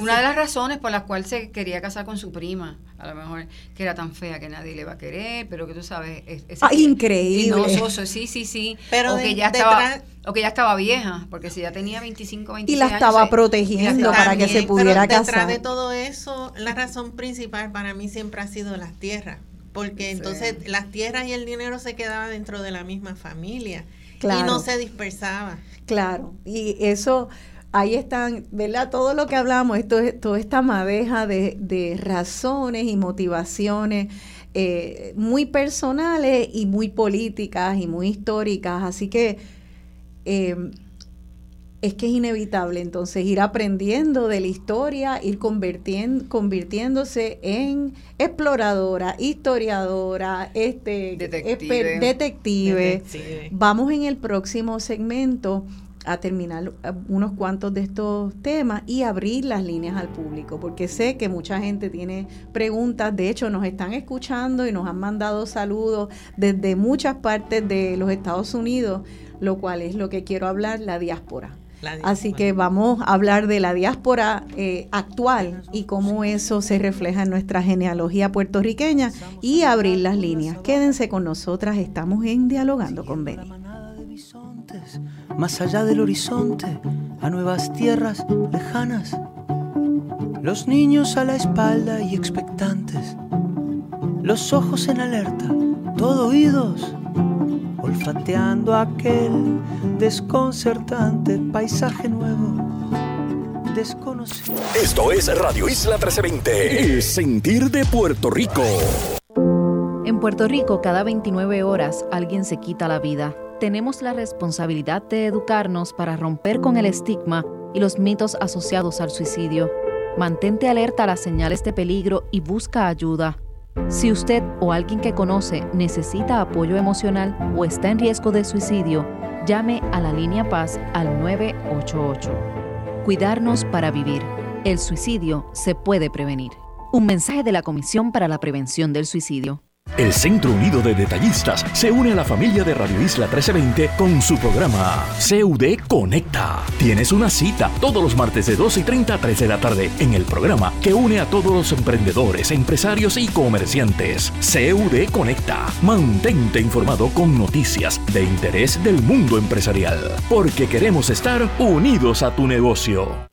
Una de las razones por las cuales se quería casar con su prima. a lo mejor que era tan fea que nadie le va a querer, pero que tú sabes, es, ah, increíble. sí, sí, sí. Pero o que ya estaba o que ya estaba vieja, porque si ya tenía 25, 26 y la estaba protegiendo para que se pudiera pero casar. Detrás de todo eso, la razón principal para mí siempre ha sido las tierras, porque entonces las tierras y el dinero se quedaban dentro de la misma familia y no se dispersaba. Claro, y eso ahí están, ¿verdad? Todo lo que hablamos, esto es, toda esta madeja de, razones y motivaciones eh, muy personales y muy políticas y muy históricas. Así que eh, es que es inevitable entonces ir aprendiendo de la historia, ir convirtiéndose en exploradora, historiadora, este, detective. detective. Vamos en el próximo segmento a terminar eh, unos cuantos de estos temas y abrir las líneas al público, porque sé que mucha gente tiene preguntas, de hecho nos están escuchando y nos han mandado saludos desde muchas partes de los Estados Unidos, lo cual es lo que quiero hablar, la diáspora. Así que vamos a hablar de la diáspora eh, actual y cómo eso se refleja en nuestra genealogía puertorriqueña y abrir las líneas. Quédense con nosotras, estamos en Dialogando con Benny más allá del horizonte, a nuevas tierras lejanas. Los niños a la espalda y expectantes, los ojos en alerta, todo oídos, olfateando aquel desconcertante paisaje nuevo. Desconocido. Esto es Radio Isla 1320, el sentir de Puerto Rico. En Puerto Rico, cada 29 horas alguien se quita la vida tenemos la responsabilidad de educarnos para romper con el estigma y los mitos asociados al suicidio. Mantente alerta a las señales de peligro y busca ayuda. Si usted o alguien que conoce necesita apoyo emocional o está en riesgo de suicidio, llame a la línea Paz al 988. Cuidarnos para vivir. El suicidio se puede prevenir. Un mensaje de la Comisión para la Prevención del Suicidio. El Centro Unido de Detallistas se une a la familia de Radio Isla 1320 con su programa CUD Conecta. Tienes una cita todos los martes de 2 y 30 a 3 de la tarde en el programa que une a todos los emprendedores, empresarios y comerciantes. CUD Conecta. Mantente informado con noticias de interés del mundo empresarial, porque queremos estar unidos a tu negocio.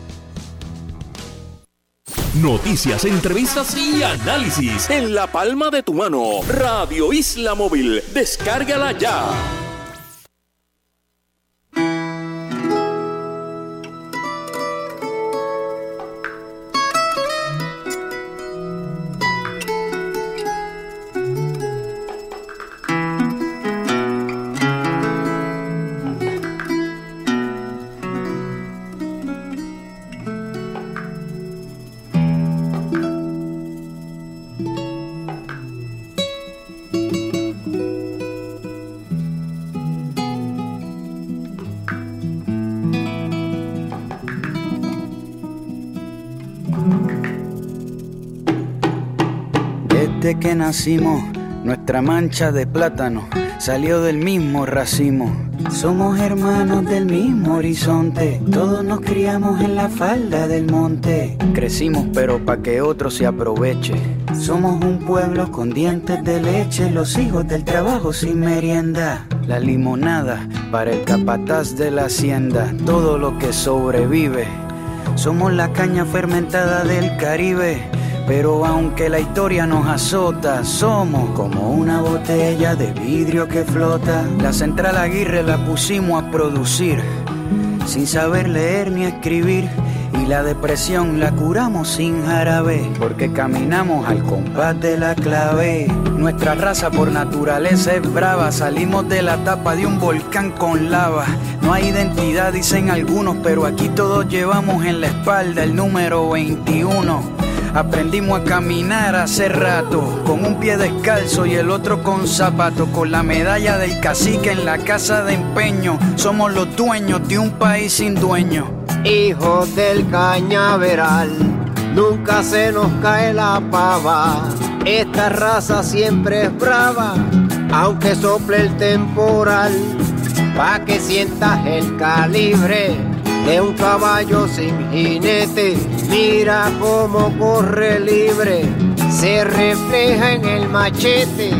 Noticias, entrevistas y análisis en la palma de tu mano. Radio Isla Móvil. Descárgala ya. Que nacimos, nuestra mancha de plátano salió del mismo racimo. Somos hermanos del mismo horizonte, todos nos criamos en la falda del monte. Crecimos pero pa' que otro se aproveche. Somos un pueblo con dientes de leche, los hijos del trabajo sin merienda. La limonada para el capataz de la hacienda, todo lo que sobrevive. Somos la caña fermentada del Caribe pero aunque la historia nos azota, somos como una botella de vidrio que flota. La central Aguirre la pusimos a producir, sin saber leer ni escribir. Y la depresión la curamos sin jarabe, porque caminamos al compás de la clave. Nuestra raza por naturaleza es brava, salimos de la tapa de un volcán con lava. No hay identidad, dicen algunos, pero aquí todos llevamos en la espalda el número 21 Aprendimos a caminar hace rato, con un pie descalzo y el otro con zapato, con la medalla del cacique en la casa de empeño. Somos los dueños de un país sin dueño. Hijos del cañaveral, nunca se nos cae la pava. Esta raza siempre es brava, aunque sople el temporal, pa' que sientas el calibre de un caballo sin jinete. Mira cómo corre libre, se refleja en el machete.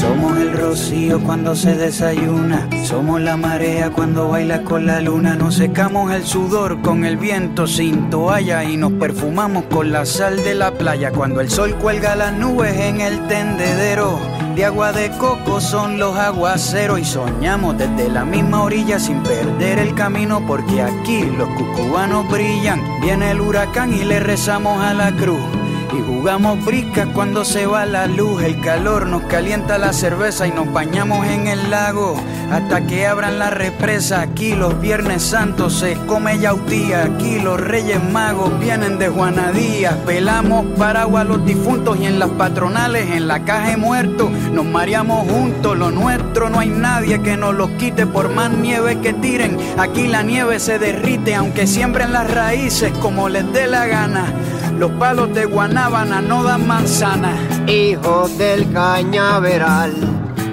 Somos el rocío cuando se desayuna, somos la marea cuando baila con la luna, nos secamos el sudor con el viento sin toalla y nos perfumamos con la sal de la playa cuando el sol cuelga las nubes en el tendedero de agua de coco son los aguaceros y soñamos desde la misma orilla sin perder el camino porque aquí los cucubanos brillan. Viene el huracán y le rezamos a la cruz. Y jugamos briscas cuando se va la luz, el calor nos calienta la cerveza y nos bañamos en el lago hasta que abran la represa. Aquí los Viernes Santos se come yautía, aquí los Reyes Magos vienen de Juanadías. Pelamos paraguas los difuntos y en las patronales, en la caja de muertos, nos mareamos juntos. Lo nuestro no hay nadie que nos los quite por más nieve que tiren. Aquí la nieve se derrite aunque siembren las raíces como les dé la gana. Los palos de Guanábana no dan manzana. Hijos del cañaveral,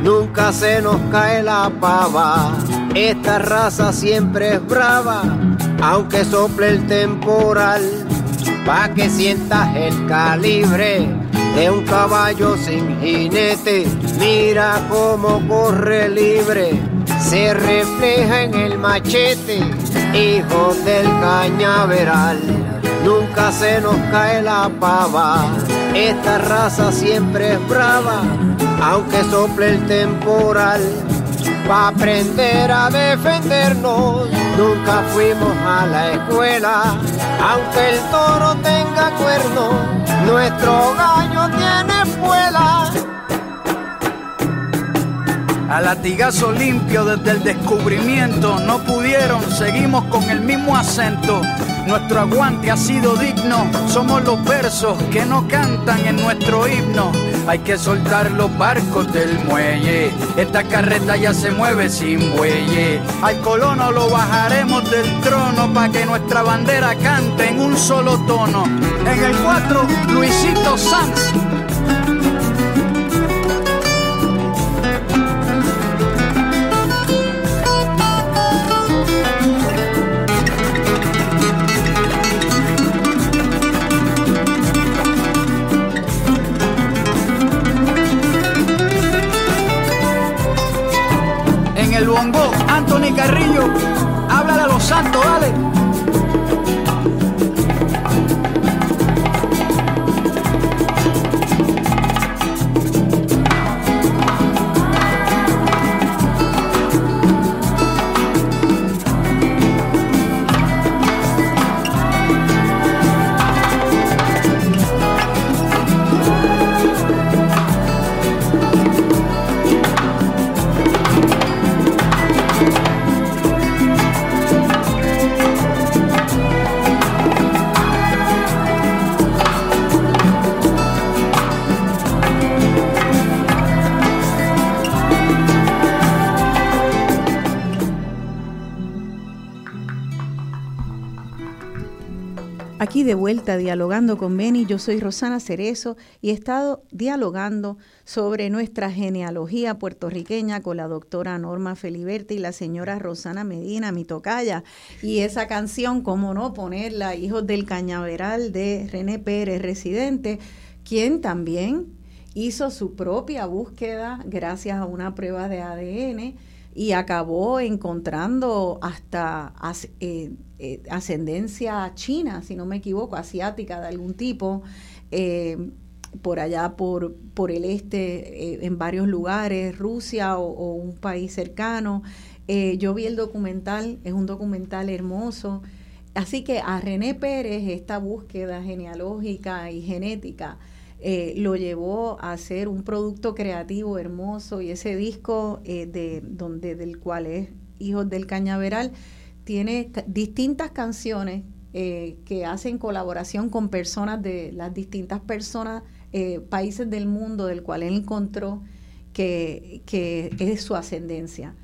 nunca se nos cae la pava. Esta raza siempre es brava, aunque sople el temporal. Pa' que sientas el calibre de un caballo sin jinete. Mira cómo corre libre, se refleja en el machete. Hijos del cañaveral nunca se nos cae la pava. Esta raza siempre es brava, aunque sople el temporal. Pa' aprender a defendernos, nunca fuimos a la escuela. Aunque el toro tenga cuerno, nuestro gallo tiene espuela. A latigazo limpio desde el descubrimiento, no pudieron, seguimos con el mismo acento. Nuestro aguante ha sido digno, somos los versos que no cantan en nuestro himno. Hay que soltar los barcos del muelle, esta carreta ya se mueve sin bueye. Al colono lo bajaremos del trono para que nuestra bandera cante en un solo tono. En el 4, Luisito Sanz. El bongo, Anthony Carrillo, háblale a los santos, dale. Vuelta dialogando con Beni, yo soy Rosana Cerezo y he estado dialogando sobre nuestra genealogía puertorriqueña con la doctora Norma Feliberti y la señora Rosana Medina, mi tocaya. Y esa canción, cómo no ponerla, Hijos del Cañaveral de René Pérez, residente, quien también hizo su propia búsqueda gracias a una prueba de ADN y acabó encontrando hasta eh, eh, ascendencia china, si no me equivoco, asiática de algún tipo, eh, por allá por, por el este, en varios lugares, Rusia o, o un país cercano. yo vi el documental, es un documental hermoso. Así que a René Pérez esta búsqueda genealógica y genética eh, lo llevó a hacer un producto creativo hermoso y ese disco eh, de, donde, del cual es Hijos del Cañaveral tiene distintas canciones eh, que hacen colaboración con personas de las distintas personas, eh, países del mundo del cual él encontró que, que es su ascendencia.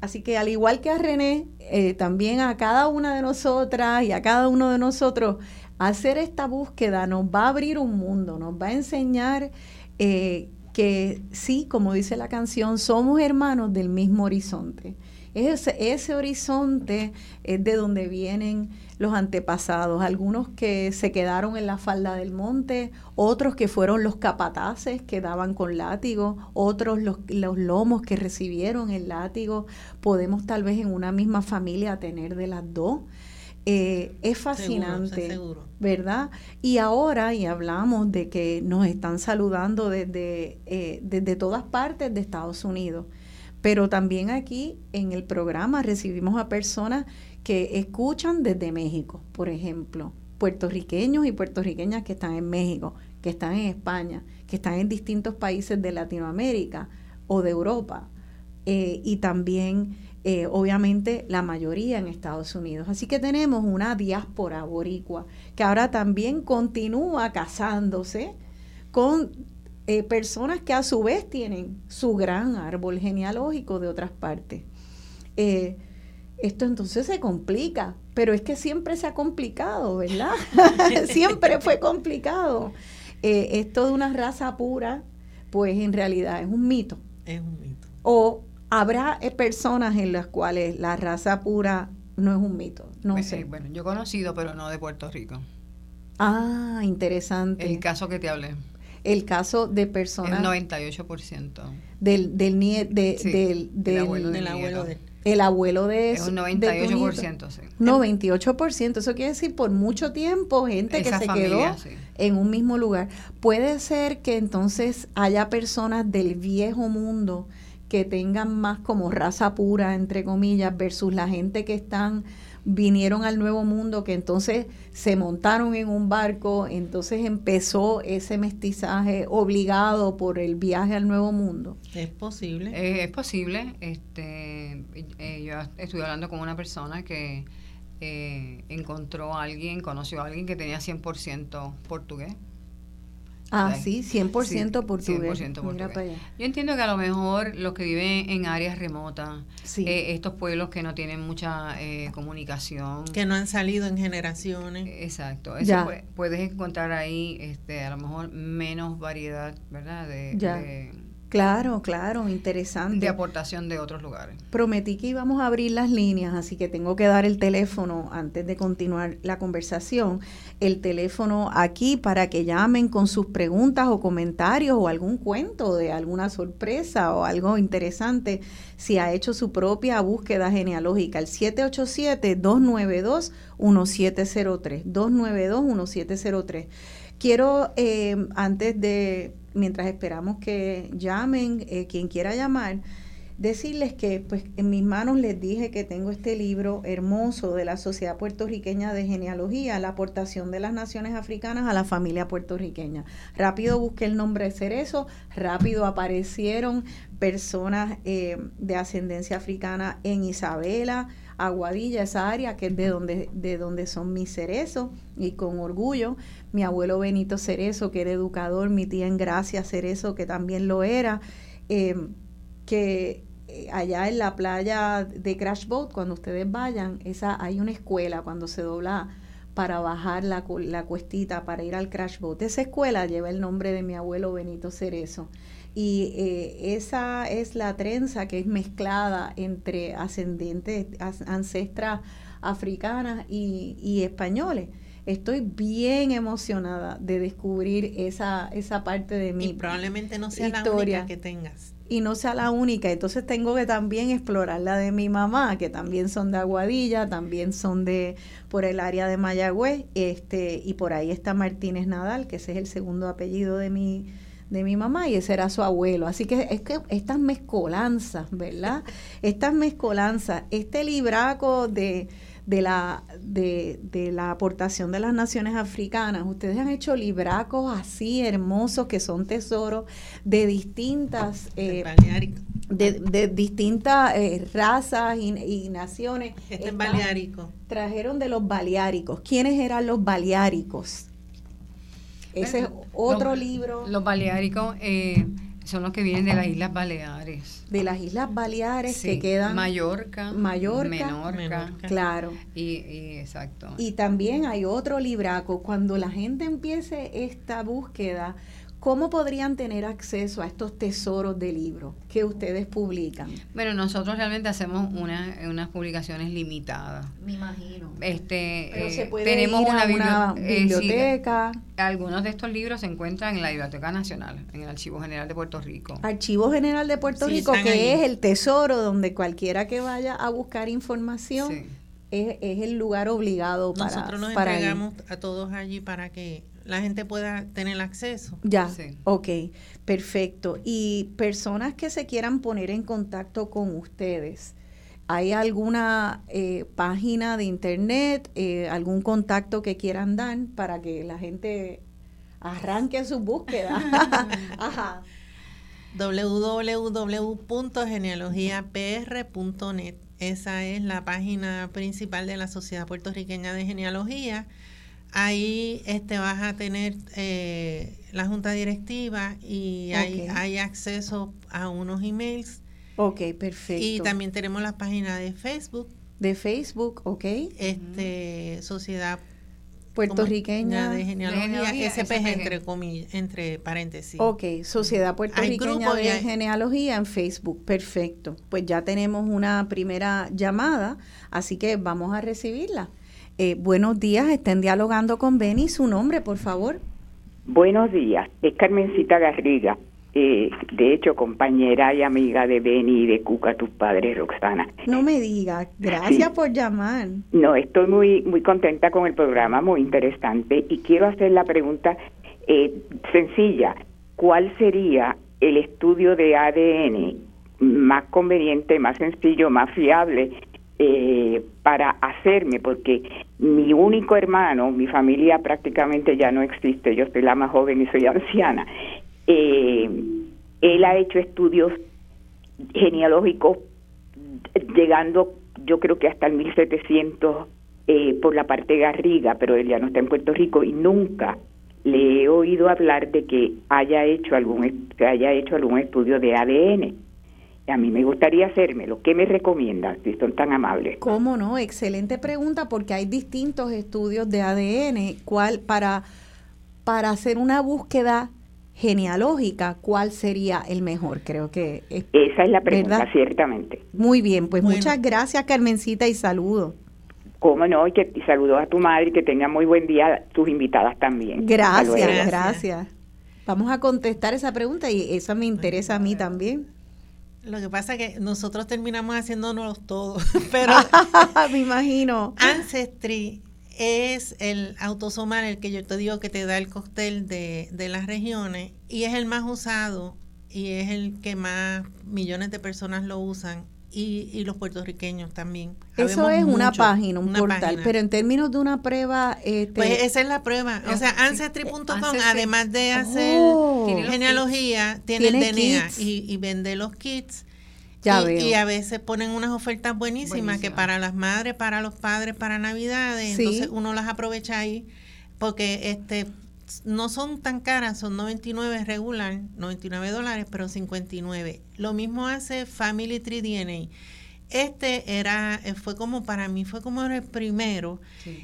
Así que al igual que a René, eh, también a cada una de nosotras y a cada uno de nosotros, hacer esta búsqueda nos va a abrir un mundo, nos va a enseñar que sí, como dice la canción, somos hermanos del mismo horizonte. Ese, ese horizonte es de donde vienen los antepasados, algunos que se quedaron en la falda del monte, otros que fueron los capataces que daban con látigo, otros los, los lomos que recibieron el látigo. Podemos tal vez en una misma familia tener de las dos. Eh, es fascinante, ¿verdad? Y ahora, y hablamos de que nos están saludando desde, eh, desde todas partes de Estados Unidos. Pero también aquí en el programa recibimos a personas que escuchan desde México, por ejemplo, puertorriqueños y puertorriqueñas que están en México, que están en España, que están en distintos países de Latinoamérica o de Europa, eh, y también, eh, obviamente, la mayoría en Estados Unidos. Así que tenemos una diáspora boricua que ahora también continúa casándose con eh, personas que a su vez tienen su gran árbol genealógico de otras partes. Eh, esto entonces se complica, pero es que siempre se ha complicado, ¿verdad? siempre fue complicado. Eh, esto de una raza pura, pues en realidad es un mito. Es un mito. O habrá personas en las cuales la raza pura no es un mito, no pues sé. Bueno, yo he conocido, pero no de Puerto Rico. Ah, interesante. El caso que te hablé el caso de personas... El 98%. Del, del, del, del, abuelo, del abuelo de... El abuelo de Es un 98%, sí. 98%. Eso quiere decir por mucho tiempo gente que se quedó en un mismo lugar. Puede ser que entonces haya personas del viejo mundo que tengan más como raza pura, entre comillas, versus la gente que están vinieron al nuevo mundo, que entonces se montaron en un barco, entonces empezó ese mestizaje obligado por el viaje al nuevo mundo. Es posible. Eh, es posible. Este, eh, yo estuve hablando con una persona que eh, encontró a alguien, conoció a alguien que tenía 100% portugués Ah, sí, 100% portugués. 100% portugués. Yo entiendo que a lo mejor los que viven en áreas remotas, eh, estos pueblos que no tienen mucha eh, comunicación. Que no han salido en generaciones. Exacto. Eso puedes encontrar ahí este, a lo mejor menos variedad, ¿verdad? de Claro, claro, interesante. De aportación de otros lugares. Prometí que íbamos a abrir las líneas, así que tengo que dar el teléfono antes de continuar la conversación. El teléfono aquí para que llamen con sus preguntas o comentarios o algún cuento de alguna sorpresa o algo interesante si ha hecho su propia búsqueda genealógica. El 787-292-1703. 292-1703. Quiero, eh, antes de mientras esperamos que llamen, eh, quien quiera llamar, decirles que pues en mis manos les dije que tengo este libro hermoso de la Sociedad Puertorriqueña de Genealogía, la aportación de las naciones africanas a la familia puertorriqueña. Rápido busqué el nombre de Cerezo, rápido aparecieron personas eh, de ascendencia africana en Isabela, Aguadilla, esa área que es de donde, de donde son mis cerezos, y con orgullo, mi abuelo Benito Cerezo, que era educador, mi tía en Gracia Cerezo, que también lo era, em, que eh, allá en la playa de Crash Boat, cuando ustedes vayan, esa, hay una escuela cuando se dobla para bajar la, la cuestita, para ir al Crash Boat. Esa escuela lleva el nombre de mi abuelo Benito Cerezo y eh, esa es la trenza que es mezclada entre ascendentes, ancestras africanas y, españoles. Estoy bien emocionada de descubrir esa, esa parte de mi y probablemente no sea la única que tengas. Y no sea la única, entonces tengo que también explorar la de mi mamá, que también son de Aguadilla, también son de por el área de Mayagüez, este, y por ahí está Martínez Nadal, que ese es el segundo apellido de mi, de mi mamá y ese era su abuelo. Así que es que estas mezcolanzas, ¿verdad? Estas mezcolanzas, este libraco de, de, la, de, de la aportación de las naciones africanas, ustedes han hecho libracos así hermosos que son tesoros de distintas... Eh, de, de, distintas eh, razas y, naciones. Este es baleárico. trajeron de los baleáricos. ¿Quiénes eran los baleáricos? Ese es otro libro. Los baleáricos eh, son los que vienen de las Islas Baleares. De las Islas Baleares que quedan. Mallorca. Mallorca. Menorca. Claro. Y, y, exacto. Y también hay otro libraco. Cuando la gente empiece esta búsqueda, ¿Cómo podrían tener acceso a estos tesoros de libros que ustedes publican? Bueno, nosotros realmente hacemos una, unas publicaciones limitadas. Me imagino. Este, Pero se puede tenemos ir a una, eh, biblioteca. algunos de estos libros se encuentran en la Biblioteca Nacional, en el Archivo General de Puerto Rico. Archivo General de Puerto Rico, que es el tesoro donde cualquiera que vaya a buscar información es, es, el lugar obligado para Nosotros nos entregamos a todos allí para que la gente pueda tener acceso. Ya, ok, perfecto. Y personas que se quieran poner en contacto con ustedes, ¿hay alguna eh, página de internet, eh, algún contacto que quieran dar para que la gente arranque su búsqueda? Ajá www.genealogiapr.net. Esa es la página principal de la Sociedad Puertorriqueña de Genealogía. Ahí este, vas a tener eh, la junta directiva y hay, hay acceso a unos emails. Ok, perfecto. Y también tenemos la página de Facebook. De Facebook, ok. Este, Sociedad puertorriqueña de genealogía, SPG, entre comillas, entre paréntesis. Ok, Sociedad Puertorriqueña de Genealogía en Facebook, perfecto. Pues ya tenemos una primera llamada, así que vamos a recibirla. Eh, buenos días, estén dialogando con Beni. Su nombre, por favor. Buenos días, es Carmencita Garriga. Eh, de hecho, compañera y amiga de Beni y de Cuca, tus padres, Roxana. No me digas, gracias por llamar. No, estoy muy, muy contenta con el programa, muy interesante, y quiero hacer la pregunta eh, sencilla. ¿Cuál sería el estudio de ADN más conveniente, más sencillo, más fiable eh, para hacerme, porque mi único hermano, mi familia prácticamente ya no existe, yo soy la más joven y soy anciana, eh, él ha hecho estudios genealógicos llegando yo creo que hasta el 1700 eh, por la parte Garriga, pero él ya no está en Puerto Rico y nunca le he oído hablar de que haya hecho algún que haya hecho algún estudio de ADN a mí me gustaría hacérmelo. ¿Qué me recomiendan si son tan amables? ¿Cómo no? Excelente pregunta porque hay distintos estudios de ADN. ¿Cuál para, para hacer una búsqueda genealógica, cuál sería el mejor? Creo que esa es la pregunta, ciertamente. Muy bien, pues muchas gracias, Carmencita, y saludo. Cómo no, y, que, y saludos a tu madre y que tenga muy buen día tus invitadas también. Gracias, gracias. Vamos a contestar esa pregunta y esa me interesa a mí también. Lo que pasa es que nosotros terminamos haciéndonos todos, pero me imagino. Ancestry es el autosomal, el que yo te digo que te da el cóctel de, de las regiones y es el más usado y es el que más millones de personas lo usan y, y los puertorriqueños también. Eso es una página, un portal, pero en términos de una prueba... Este, pues esa es la prueba. O sea, Ancestry.com, además de hacer oh. genealogía, tiene, el DNA y, y, vende los kits. Ya y, y, a veces ponen unas ofertas buenísimas que para las madres, para los padres, para Navidades, entonces uno las aprovecha ahí porque este no son tan caras, son 99 regular, 99 dólares, pero 59. Lo mismo hace Family Tree DNA. Este era, eh, fue como para mí, fue como el primero.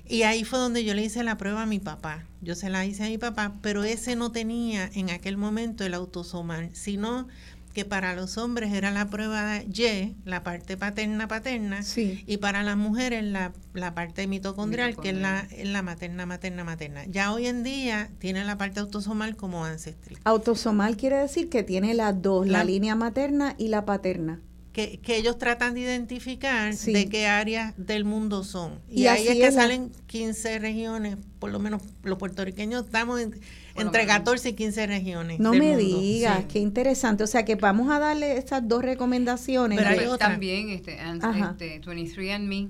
Y ahí fue donde yo le hice la prueba a mi papá. Yo se la hice a mi papá, pero ese no tenía en aquel momento el autosomal, sino que para los hombres era la prueba Y, la parte paterna-paterna, y para las mujeres la, la parte mitocondrial, que es la, la materna, materna, materna. Ya hoy en día tiene la parte autosomal como ancestral. Autosomal quiere decir que tiene las dos, la, línea materna y la paterna. Que, que, ellos tratan de identificar de qué áreas del mundo son. Y, ahí es que salen 15 regiones, por lo menos los puertorriqueños estamos en, entre 14 y 15 regiones. No me digas, qué interesante. O sea que vamos a darle estas dos recomendaciones. Pero hay también este, este 23 and Me.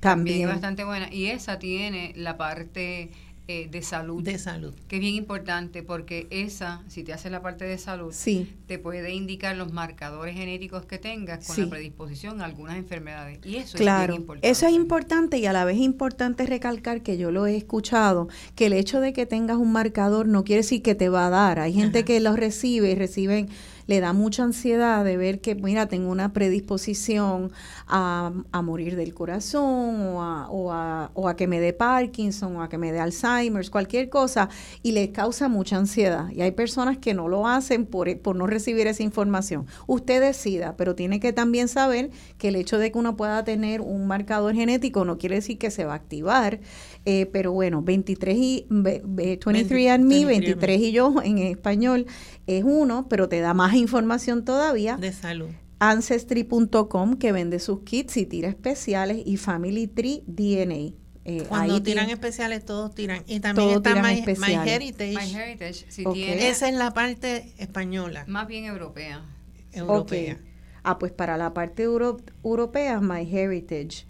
También. es bastante buena. Y esa tiene la parte eh, de salud. De salud. Que es bien importante porque esa, si te hace la parte de salud, sí. te puede indicar los marcadores genéticos que tengas con la predisposición a algunas enfermedades. Y eso claro, es bien importante. Eso es importante y a la vez importante recalcar que yo lo he escuchado, que el hecho de que tengas un marcador no quiere decir que te va a dar. Hay gente que lo recibe y reciben le da mucha ansiedad de ver que, mira, tengo una predisposición a, morir del corazón o a, o, a, o a que me dé Parkinson o a que me dé Alzheimer's, cualquier cosa, y le causa mucha ansiedad. Y hay personas que no lo hacen por, por no recibir esa información. Usted decida, pero tiene que también saber que el hecho de que uno pueda tener un marcador genético no quiere decir que se va a activar. Eh, pero bueno, 23 y 23 and me, 23 y yo en español es uno, pero te da más información todavía. De salud. Ancestry.com que vende sus kits y tira especiales y Family Tree DNA. Eh, Cuando tiran especiales, todos tiran. Y también está My, Heritage. My Heritage, si tiene, Esa es la parte española. Más bien europea. Europea. Ah, pues para la parte europea, My Heritage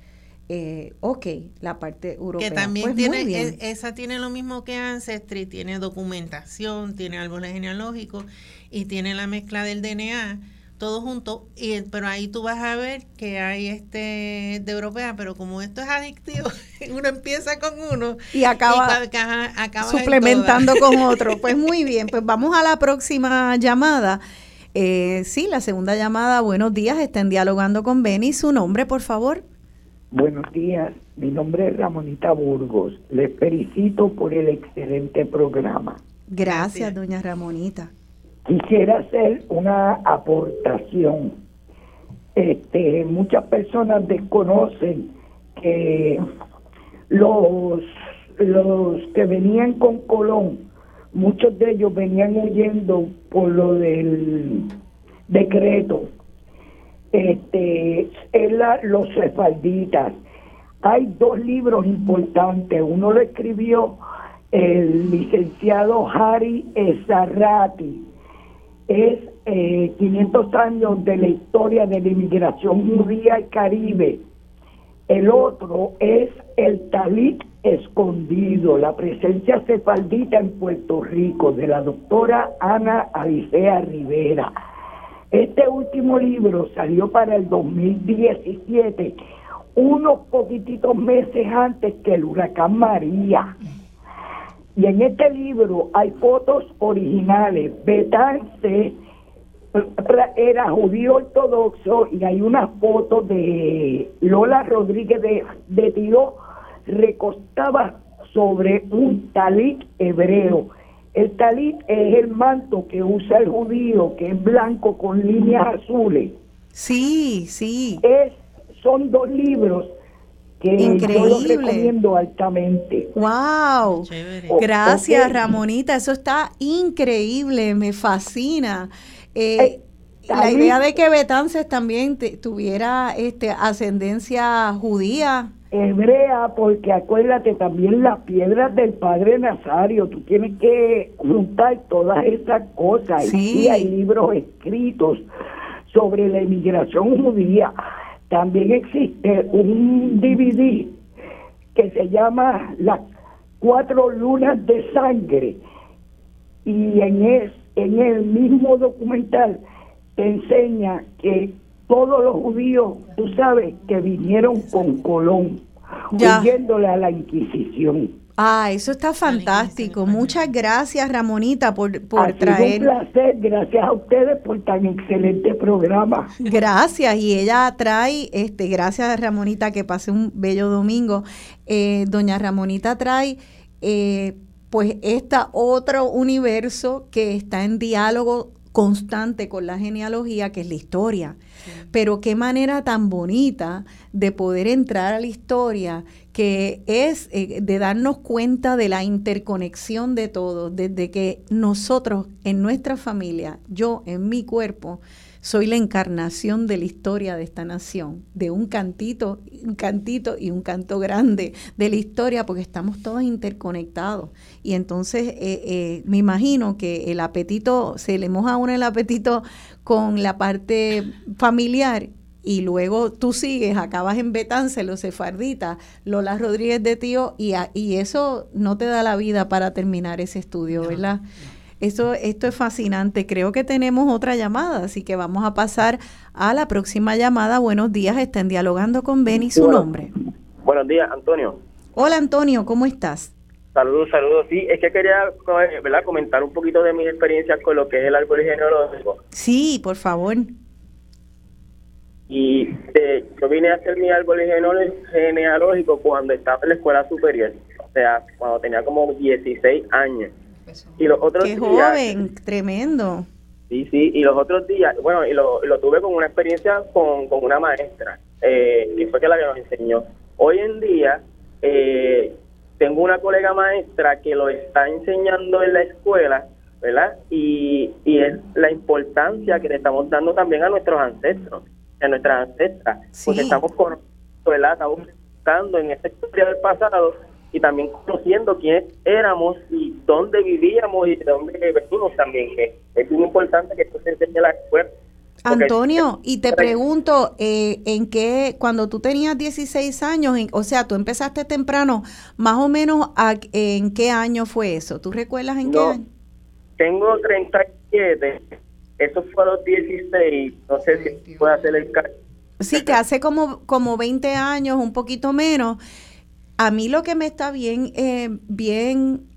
eh, ok, la parte europea. Que también pues tiene, esa tiene lo mismo que Ancestry, tiene documentación, tiene árboles genealógicos y tiene la mezcla del DNA, todo junto, y, pero ahí tú vas a ver que hay este de europea, pero como esto es adictivo, uno empieza con uno y acaba, suplementando con otro. Pues muy bien, pues vamos a la próxima llamada. Eh, sí, la segunda llamada, buenos días, estén dialogando con Benny. Su nombre, por favor. Buenos días, mi nombre es Ramonita Burgos. Les felicito por el excelente programa. Gracias, doña Ramonita. Quisiera hacer una aportación. Este, muchas personas desconocen que los, los que venían con Colón, muchos de ellos venían huyendo por lo del decreto este, es la, los cefalditas. Hay dos libros importantes. Uno lo escribió el licenciado Harry Esarrati. Es 500 eh, años de la historia de la inmigración judía al Caribe. El otro es el talit escondido, la presencia cefaldita en Puerto Rico, de la doctora Ana Alicea Rivera. Este último libro salió para el 2017, unos poquititos meses antes que el huracán María. Y en este libro hay fotos originales. Betance era judío ortodoxo y hay una foto de Lola Rodríguez de, de Tío recostada sobre un talit hebreo el talit es el manto que usa el judío, que es blanco con líneas azules. Sí, sí. Es, son dos libros que yo los recomiendo altamente. ¡Wow! Gracias, Ramonita. Eso está increíble, me fascina. Eh, eh, la idea de que Betances también tuviera este, ascendencia judía hebrea, porque acuérdate también las piedras del Padre Nazario, tú tienes que juntar todas esas cosas. Y hay libros escritos sobre la inmigración judía. También existe un DVD que se llama Las cuatro lunas de sangre y en, es, en el mismo documental te enseña que todos los judíos, tú sabes, que vinieron con Colón, huyéndole a la Inquisición. Ah, eso está fantástico. Muchas gracias, Ramonita, por, por traer. un placer, gracias a ustedes por tan excelente programa. Gracias, y ella trae, este, gracias Ramonita, que pase un bello domingo. Eh, doña Ramonita trae, eh, pues, este otro universo que está en diálogo constante con la genealogía, que es la historia. Pero qué manera tan bonita de poder entrar a la historia, que es eh, de darnos cuenta de la interconexión de todo, desde que nosotros en nuestra familia, yo en mi cuerpo, soy la encarnación de la historia de esta nación, de un cantito, un cantito y un canto grande de la historia, porque estamos todos interconectados. Y entonces eh, eh, me imagino que el apetito, se le moja a uno el apetito con la parte familiar y luego tú sigues, acabas en Betance, los sefarditas, Lola Rodríguez de Tío, y, y eso no te da la vida para terminar ese estudio, ¿verdad? Esto es fascinante. Creo que tenemos otra llamada, así que vamos a pasar a la próxima llamada. Buenos días, estén dialogando con Benny, su nombre. Buenos días, Antonio. Hola, Antonio, ¿cómo estás? Saludos, saludos. Sí, es que quería ¿verdad? comentar un poquito de mis experiencias con lo que es el árbol genealógico. Sí, por favor. Y eh, yo vine a hacer mi árbol genealógico cuando estaba en la escuela superior, o sea, cuando tenía como 16 años. Y los otros Qué joven, tremendo. Sí, sí, y los otros días, bueno, y lo, lo tuve con una experiencia con, con una maestra, eh, que fue que la que nos enseñó. Hoy en día, eh, tengo una colega maestra que lo está enseñando en la escuela, ¿verdad? Y, y es la importancia que le estamos dando también a nuestros ancestros de nuestras ancestras, porque estamos con, Estamos buscando en esta historia del pasado y también conociendo quiénes éramos y dónde vivíamos y de dónde venimos también, que es muy importante que esto se enseñe la escuela. Antonio, y te pregunto, eh, ¿en qué, cuando tú tenías 16 años, o sea, tú empezaste temprano, más o menos, ¿en qué año fue eso? ¿Tú recuerdas en qué año? Tengo 37 eso fue a los 16, no sé si puede hacer el cálculo. Sí, que hace como, como 20 años, un poquito menos. A mí lo que me está bien, eh, bien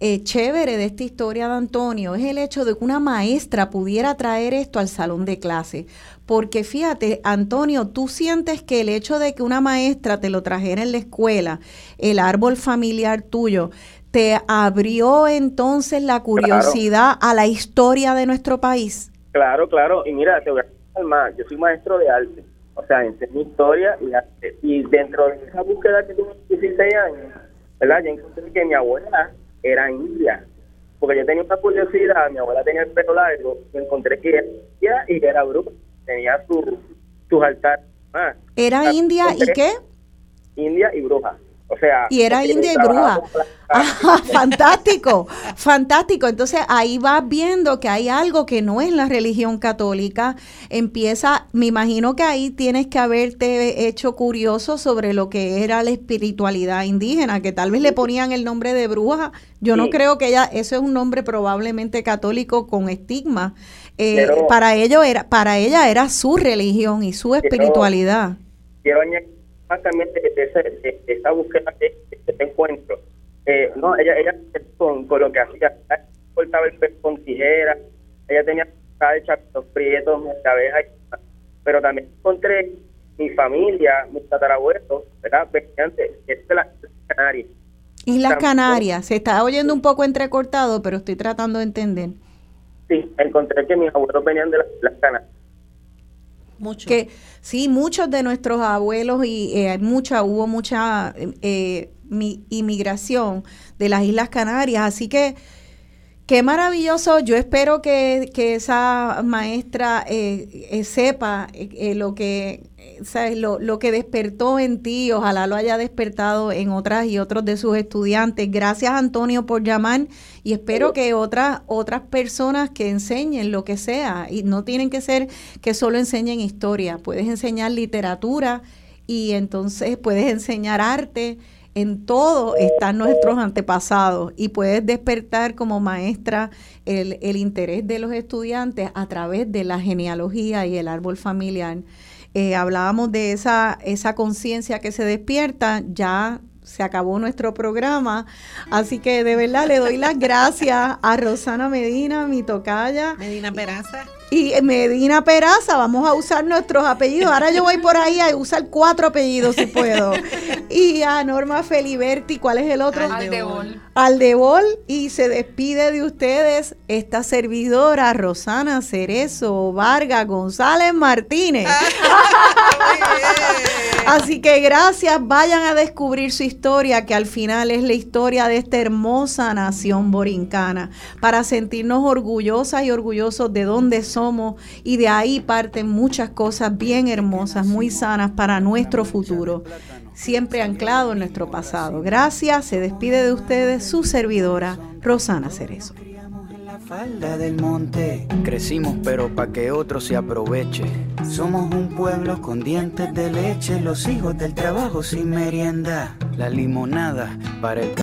eh, chévere de esta historia de Antonio es el hecho de que una maestra pudiera traer esto al salón de clase. Porque fíjate, Antonio, tú sientes que el hecho de que una maestra te lo trajera en la escuela, el árbol familiar tuyo, te abrió entonces la curiosidad a la historia de nuestro país. Claro, claro. Y mira, te voy a más. Yo soy maestro de arte. O sea, enseño historia y arte. Y dentro de esa búsqueda que tuve 16 años, ¿verdad? Yo encontré que mi abuela era india. Porque yo tenía una curiosidad, mi abuela tenía el pelo largo, y encontré que era india y que era bruja. Tenía sus su altares. ¿Era india y qué? India y bruja. O sea, y era india y bruja. fantástico, fantástico. Entonces ahí vas viendo que hay algo que no es la religión católica. Empieza, me imagino que ahí tienes que haberte hecho curioso sobre lo que era la espiritualidad indígena, que tal vez le ponían el nombre de bruja. Yo no creo que ella, eso es un nombre probablemente católico con estigma. Eh, para ello era, para ella era su religión y su espiritualidad. Quiero, también de, esa búsqueda de, ese encuentro. Eh, no, ella, ella con, con lo que hacía, cortaba el pez con tijera, ella tenía hecha los prietos, abeja, pero también encontré mi familia, mis tatarabuelos, ¿verdad? Antes, es de las Canarias. Islas Canarias, se está oyendo un poco entrecortado, pero estoy tratando de entender. Sí, encontré que mis abuelos venían de las Canarias que sí, muchos de nuestros abuelos y eh, mucha, hubo mucha eh, inmigración de las Islas Canarias, así que Qué maravilloso. Yo espero que, esa maestra eh, eh, sepa eh, lo que sabes lo, lo, que despertó en ti. Ojalá lo haya despertado en otras y otros de sus estudiantes. Gracias, Antonio, por llamar. Y espero que otras, otras personas que enseñen lo que sea. Y no tienen que ser que solo enseñen historia. Puedes enseñar literatura y entonces puedes enseñar arte en todo están nuestros antepasados y puedes despertar como maestra el, el, interés de los estudiantes a través de la genealogía y el árbol familiar. Eh, hablábamos de esa, esa conciencia que se despierta, ya se acabó nuestro programa, así que de verdad le doy las gracias a Rosana Medina, mi tocaya. Medina Peraza y Medina Peraza, vamos a usar nuestros apellidos. Ahora yo voy por ahí a usar cuatro apellidos si puedo. Y a Norma Feliberti, ¿cuál es el otro? Aldebol. Aldebol. Y se despide de ustedes esta servidora, Rosana Cerezo Vargas González Martínez. Así que gracias, vayan a descubrir su historia, que al final es la historia de esta hermosa nación borincana, para sentirnos orgullosas y orgullosos de dónde somos y de ahí parten muchas cosas bien hermosas, muy sanas para nuestro futuro, siempre anclado en nuestro pasado. Gracias, se despide de ustedes su servidora, Rosana Cerezo. falda del monte. Crecimos pero pa' que otro se aproveche. Somos un pueblo con dientes de leche, los hijos del trabajo sin merienda. La limonada para el